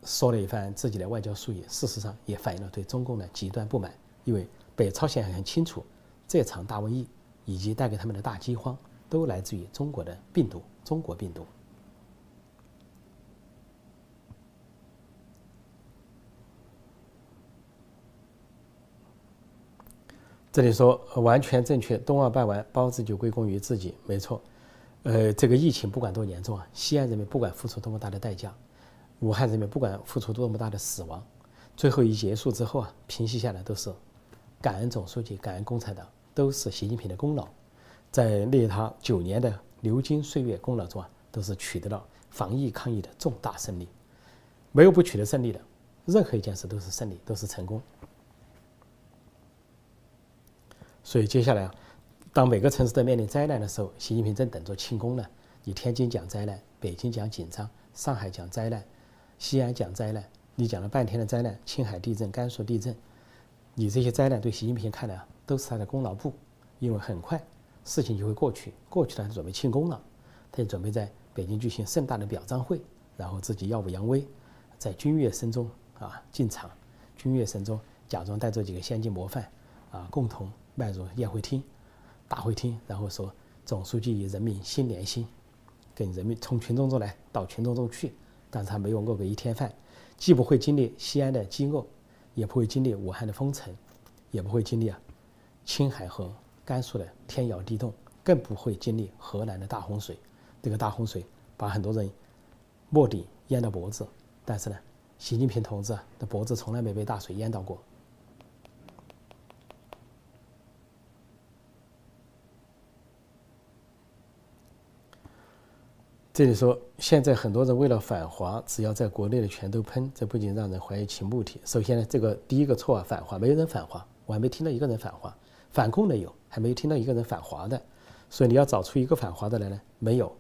A: 说了一番自己的外交术语，事实上也反映了对中共的极端不满。因为北朝鲜很清楚，这场大瘟疫以及带给他们的大饥荒，都来自于中国的病毒——中国病毒。这里说完全正确，冬奥办完，包子就归功于自己，没错。呃，这个疫情不管多严重啊，西安人民不管付出多么大的代价，武汉人民不管付出多么大的死亡，最后一结束之后啊，平息下来都是感恩总书记、感恩共产党，都是习近平的功劳，在列他九年的流金岁月功劳中啊，都是取得了防疫抗疫的重大胜利，没有不取得胜利的，任何一件事都是胜利，都是成功。所以接下来啊。当每个城市都面临灾难的时候，习近平正等着庆功呢。你天津讲灾难，北京讲紧张，上海讲灾难，西安讲灾难，你讲了半天的灾难，青海地震、甘肃地震，你这些灾难对习近平看来啊，都是他的功劳簿，因为很快事情就会过去，过去了他准备庆功了，他就准备在北京举行盛大的表彰会，然后自己耀武扬威，在军乐声中啊进场，军乐声中假装带着几个先进模范啊，共同迈入宴会厅。大会厅，然后说总书记与人民心连心，跟人民从群众中来到群众中去，但是他没有饿过一天饭，既不会经历西安的饥饿，也不会经历武汉的封城，也不会经历啊青海和甘肃的天摇地动，更不会经历河南的大洪水。这个大洪水把很多人没底淹到脖子，但是呢，习近平同志的脖子从来没被大水淹到过。这里说，现在很多人为了反华，只要在国内的全都喷，这不仅让人怀疑其目的。首先呢，这个第一个错啊，反华没有人反华，我还没听到一个人反华，反共的有，还没有听到一个人反华的，所以你要找出一个反华的来呢，没有。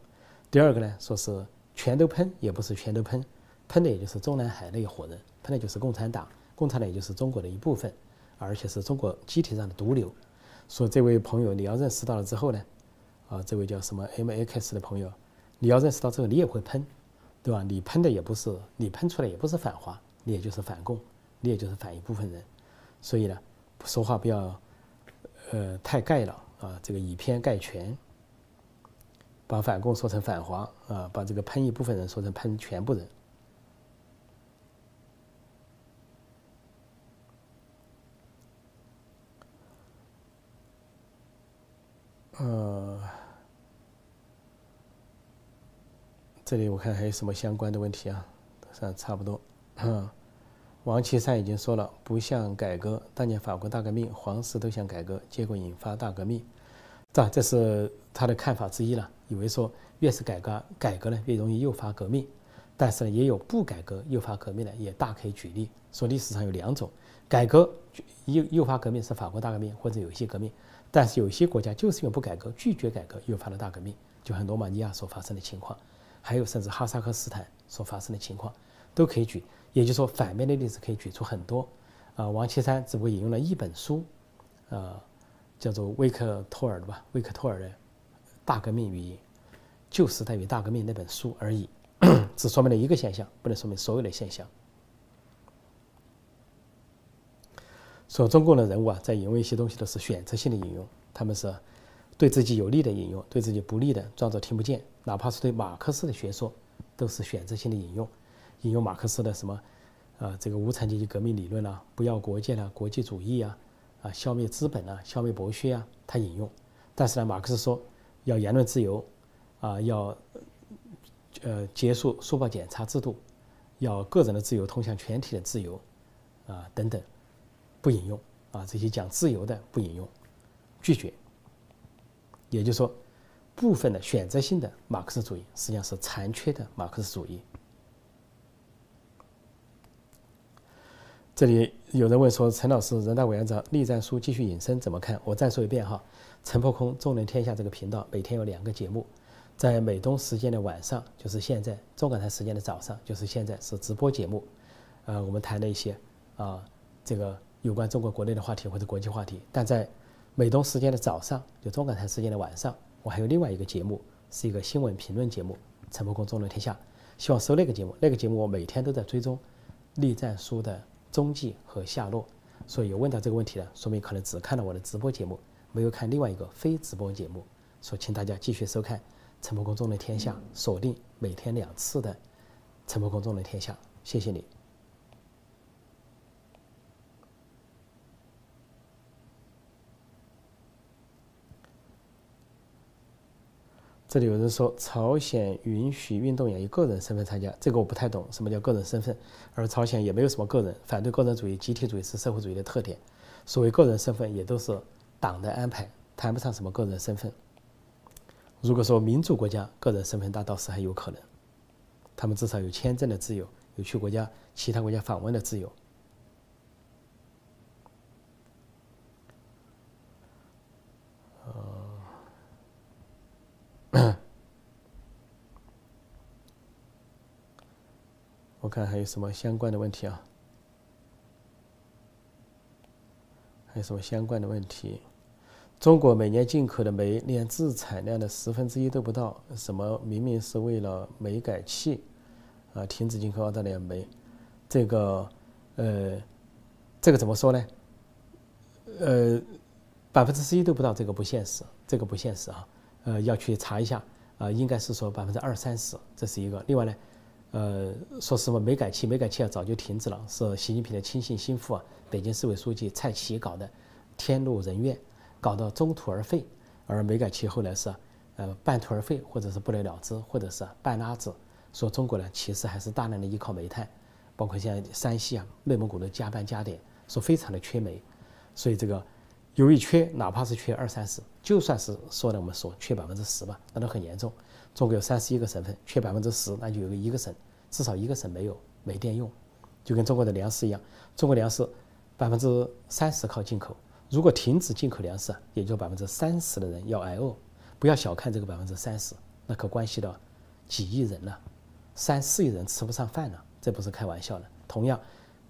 A: 第二个呢，说是全都喷，也不是全都喷，喷的也就是中南海那一伙人，喷的就是共产党，共产党也就是中国的一部分，而且是中国机体上的毒瘤。说这位朋友你要认识到了之后呢，啊，这位叫什么 M X 的朋友。你要认识到这个，你也会喷，对吧？你喷的也不是你喷出来也不是反华，你也就是反共，你也就是反一部分人。所以呢，说话不要呃太盖了啊，这个以偏概全，把反共说成反华啊，把这个喷一部分人说成喷全部人。呃。这里我看还有什么相关的问题啊？算差不多。王岐山已经说了，不像改革。当年法国大革命，皇室都想改革，结果引发大革命。这这是他的看法之一了。以为说越是改革，改革呢越容易诱发革命。但是呢，也有不改革诱发革命的，也大可以举例。说历史上有两种改革诱诱发革命是法国大革命或者有些革命，但是有些国家就是因为不改革，拒绝改革，诱发了大革命，就像罗马尼亚所发生的情况。还有甚至哈萨克斯坦所发生的情况，都可以举。也就是说，反面的例子可以举出很多。啊，王岐山只不过引用了一本书，呃，叫做维克托尔的吧，维克托尔的《大革命与旧时代与大革命》那本书而已，只说明了一个现象，不能说明所有的现象。说中共的人物啊，在引用一些东西都是选择性的引用，他们是。对自己有利的引用，对自己不利的装作听不见。哪怕是对马克思的学说，都是选择性的引用，引用马克思的什么，啊，这个无产阶级革命理论啊，不要国界了，国际主义啊，啊，消灭资本啊，消灭剥削啊，他引用。但是呢，马克思说要言论自由，啊，要呃结束书报检查制度，要个人的自由通向全体的自由，啊等等，不引用。啊，这些讲自由的不引用，拒绝。也就是说，部分的选择性的马克思主义实际上是残缺的马克思主义。这里有人问说：“陈老师，人大委员长栗战书继续引申怎么看？”我再说一遍哈，陈破空众人天下这个频道每天有两个节目，在美东时间的晚上，就是现在；中港台时间的早上，就是现在，是直播节目。呃，我们谈了一些啊，这个有关中国国内的话题或者国际话题。但在美东时间的早上，就中港台时间的晚上，我还有另外一个节目，是一个新闻评论节目，陈破空众人天下。希望收那个节目，那个节目我每天都在追踪栗战书的。踪迹和下落，所以有问到这个问题的，说明可能只看了我的直播节目，没有看另外一个非直播节目。所以，请大家继续收看《陈伯公众的天下》，锁定每天两次的《陈伯公众的天下》，谢谢你。这里有人说，朝鲜允许运动员以个人身份参加，这个我不太懂，什么叫个人身份？而朝鲜也没有什么个人，反对个人主义、集体主义是社会主义的特点。所谓个人身份，也都是党的安排，谈不上什么个人身份。如果说民主国家个人身份，那倒是还有可能，他们至少有签证的自由，有去国家其他国家访问的自由。看还有什么相关的问题啊？还有什么相关的问题？中国每年进口的煤连自产量的十分之一都不到，什么明明是为了煤改气啊，停止进口澳大利亚煤？这个呃，这个怎么说呢？呃，百分之十一都不到，这个不现实，这个不现实啊。呃，要去查一下啊，应该是说百分之二三十，这是一个。另外呢？呃，说实话煤改气？煤改气啊，早就停止了，是习近平的亲信心腹啊，北京市委书记蔡奇搞的，天怒人怨，搞到中途而废。而煤改气后来是，呃，半途而废，或者是不了了之，或者是半拉子。说中国呢，其实还是大量的依靠煤炭，包括像山西啊、内蒙古的加班加点，说非常的缺煤。所以这个，由于缺，哪怕是缺二三十，就算是说的我们说缺百分之十吧，那都很严重。中国有三十一个省份，缺百分之十，那就有个一个省，至少一个省没有没电用，就跟中国的粮食一样。中国粮食百分之三十靠进口，如果停止进口粮食，也就百分之三十的人要挨饿。不要小看这个百分之三十，那可关系到几亿人呢，三四亿人吃不上饭了，这不是开玩笑的。同样，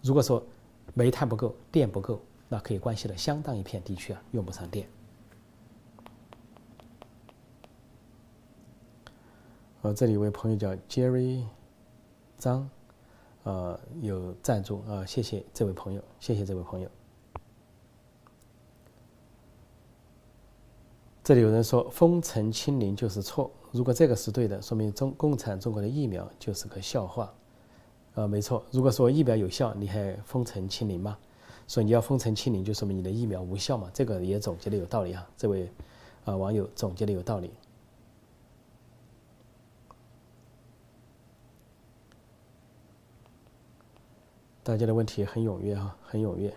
A: 如果说煤炭不够，电不够，那可以关系到相当一片地区啊用不上电。呃，这里有位朋友叫 Jerry 张，呃，有赞助啊，谢谢这位朋友，谢谢这位朋友。这里有人说封城清零就是错，如果这个是对的，说明中共产中国的疫苗就是个笑话。呃，没错，如果说疫苗有效，你还封城清零吗？说你要封城清零，就说明你的疫苗无效嘛？这个也总结的有道理啊，这位啊网友总结的有道理。大家的问题很踊跃啊，很踊跃。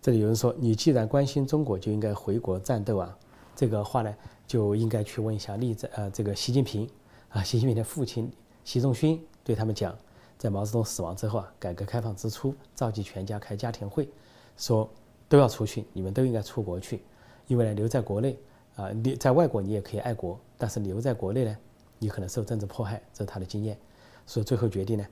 A: 这里有人说：“你既然关心中国，就应该回国战斗啊！”这个话呢，就应该去问一下历在呃这个习近平啊，习近平的父亲习仲勋对他们讲，在毛泽东死亡之后啊，改革开放之初，召集全家开家庭会，说都要出去，你们都应该出国去，因为呢，留在国内啊，你在外国你也可以爱国，但是留在国内呢？你可能受政治迫害，这是他的经验，所以最后决定呢，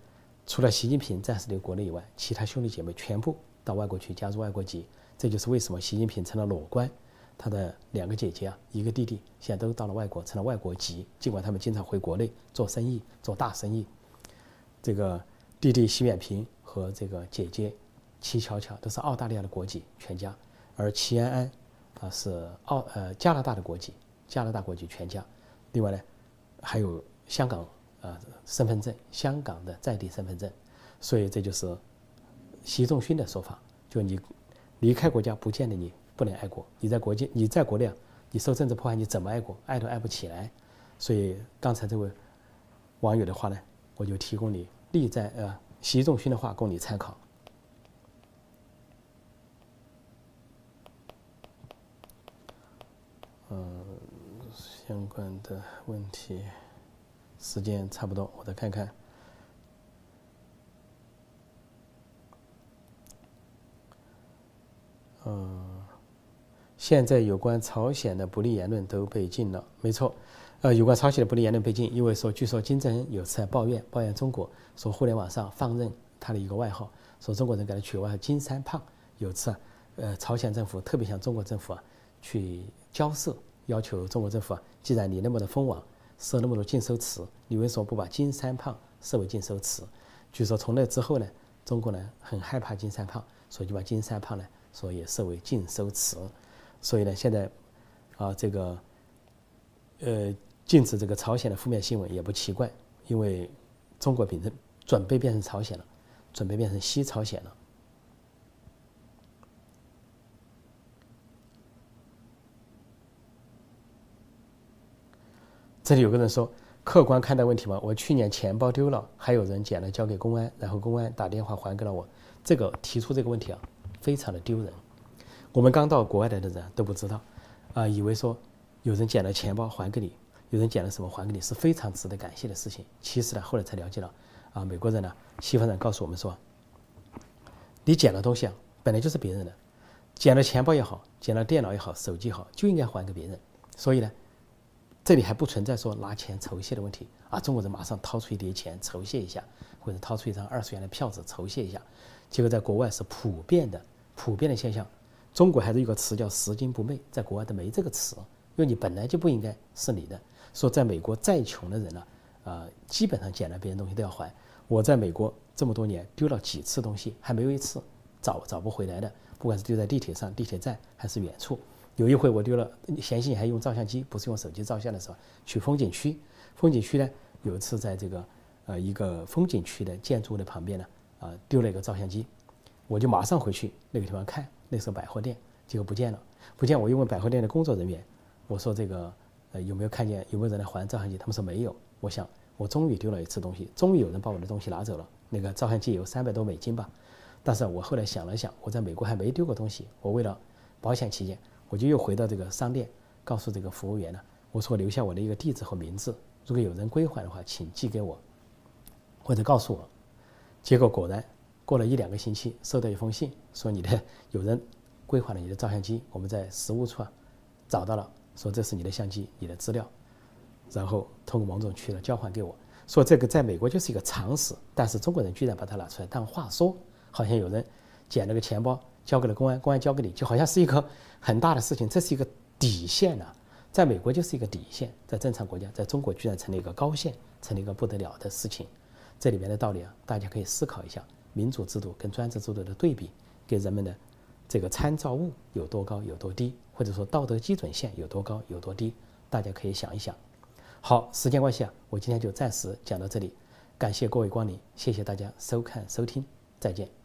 A: 除了习近平暂时留国内以外，其他兄弟姐妹全部到外国去加入外国籍。这就是为什么习近平成了裸官，他的两个姐姐啊，一个弟弟现在都到了外国，成了外国籍。尽管他们经常回国内做生意，做大生意。这个弟弟习远平和这个姐姐齐巧巧都是澳大利亚的国籍，全家。而齐安安啊是澳呃加拿大的国籍，加拿大国籍全家。另外呢。还有香港呃身份证，香港的在地身份证，所以这就是习仲勋的说法：，就你离开国家，不见得你不能爱国。你在国际，你在国内，你受政治迫害，你怎么爱国？爱都爱不起来。所以刚才这位网友的话呢，我就提供你立在呃习仲勋的话供你参考。嗯，相关的问题，时间差不多，我再看看。嗯，现在有关朝鲜的不利言论都被禁了，没错。呃，有关朝鲜的不利言论被禁，因为说，据说金正恩有次在抱怨，抱怨中国，说互联网上放任他的一个外号，说中国人给他取外号“金三胖”。有次啊，呃，朝鲜政府特别向中国政府啊去交涉，要求中国政府啊，既然你那么的封网，设那么多禁收词，你为什么不把“金三胖”设为禁收词？据说从那之后呢，中国呢很害怕“金三胖”，所以就把“金三胖”呢。所以也设为禁收词，所以呢，现在啊，这个呃，禁止这个朝鲜的负面新闻也不奇怪，因为中国变成准备变成朝鲜了，准备变成西朝鲜了。这里有个人说，客观看待问题嘛，我去年钱包丢了，还有人捡了交给公安，然后公安打电话还给了我。这个提出这个问题啊。非常的丢人，我们刚到国外来的人都不知道，啊，以为说有人捡了钱包还给你，有人捡了什么还给你，是非常值得感谢的事情。其实呢，后来才了解到，啊，美国人呢，西方人告诉我们说，你捡了东西啊，本来就是别人的，捡了钱包也好，捡了电脑也好，手机好，就应该还给别人。所以呢，这里还不存在说拿钱酬谢的问题啊，中国人马上掏出一叠钱酬谢一下，或者掏出一张二十元的票子酬谢一下，结果在国外是普遍的。普遍的现象，中国还是有个词叫“拾金不昧”，在国外都没这个词，因为你本来就不应该是你的。说在美国再穷的人呢，呃，基本上捡了别人东西都要还。我在美国这么多年丢了几次东西，还没有一次找找不回来的，不管是丢在地铁上、地铁站还是远处。有一回我丢了，嫌弃还用照相机，不是用手机照相的时候，去风景区，风景区呢有一次在这个呃一个风景区的建筑物的旁边呢，啊丢了一个照相机。我就马上回去那个地方看，那时候百货店，结果不见了，不见。我又问百货店的工作人员，我说这个呃有没有看见有没有人来还照相机？他们说没有。我想我终于丢了一次东西，终于有人把我的东西拿走了。那个照相机有三百多美金吧，但是我后来想了想，我在美国还没丢过东西。我为了保险起见，我就又回到这个商店，告诉这个服务员呢，我说留下我的一个地址和名字，如果有人归还的话，请寄给我，或者告诉我。结果果然。过了一两个星期，收到一封信，说你的有人归还了你的照相机，我们在实物处啊找到了，说这是你的相机，你的资料，然后通过某种渠道交还给我，说这个在美国就是一个常识，但是中国人居然把它拿出来当话说，好像有人捡了个钱包交给了公安，公安交给你，就好像是一个很大的事情，这是一个底线呐，在美国就是一个底线，在正常国家，在中国居然成了一个高线，成了一个不得了的事情，这里面的道理啊，大家可以思考一下。民主制度跟专制制度的对比，给人们的这个参照物有多高有多低，或者说道德基准线有多高有多低，大家可以想一想。好，时间关系啊，我今天就暂时讲到这里，感谢各位光临，谢谢大家收看收听，再见。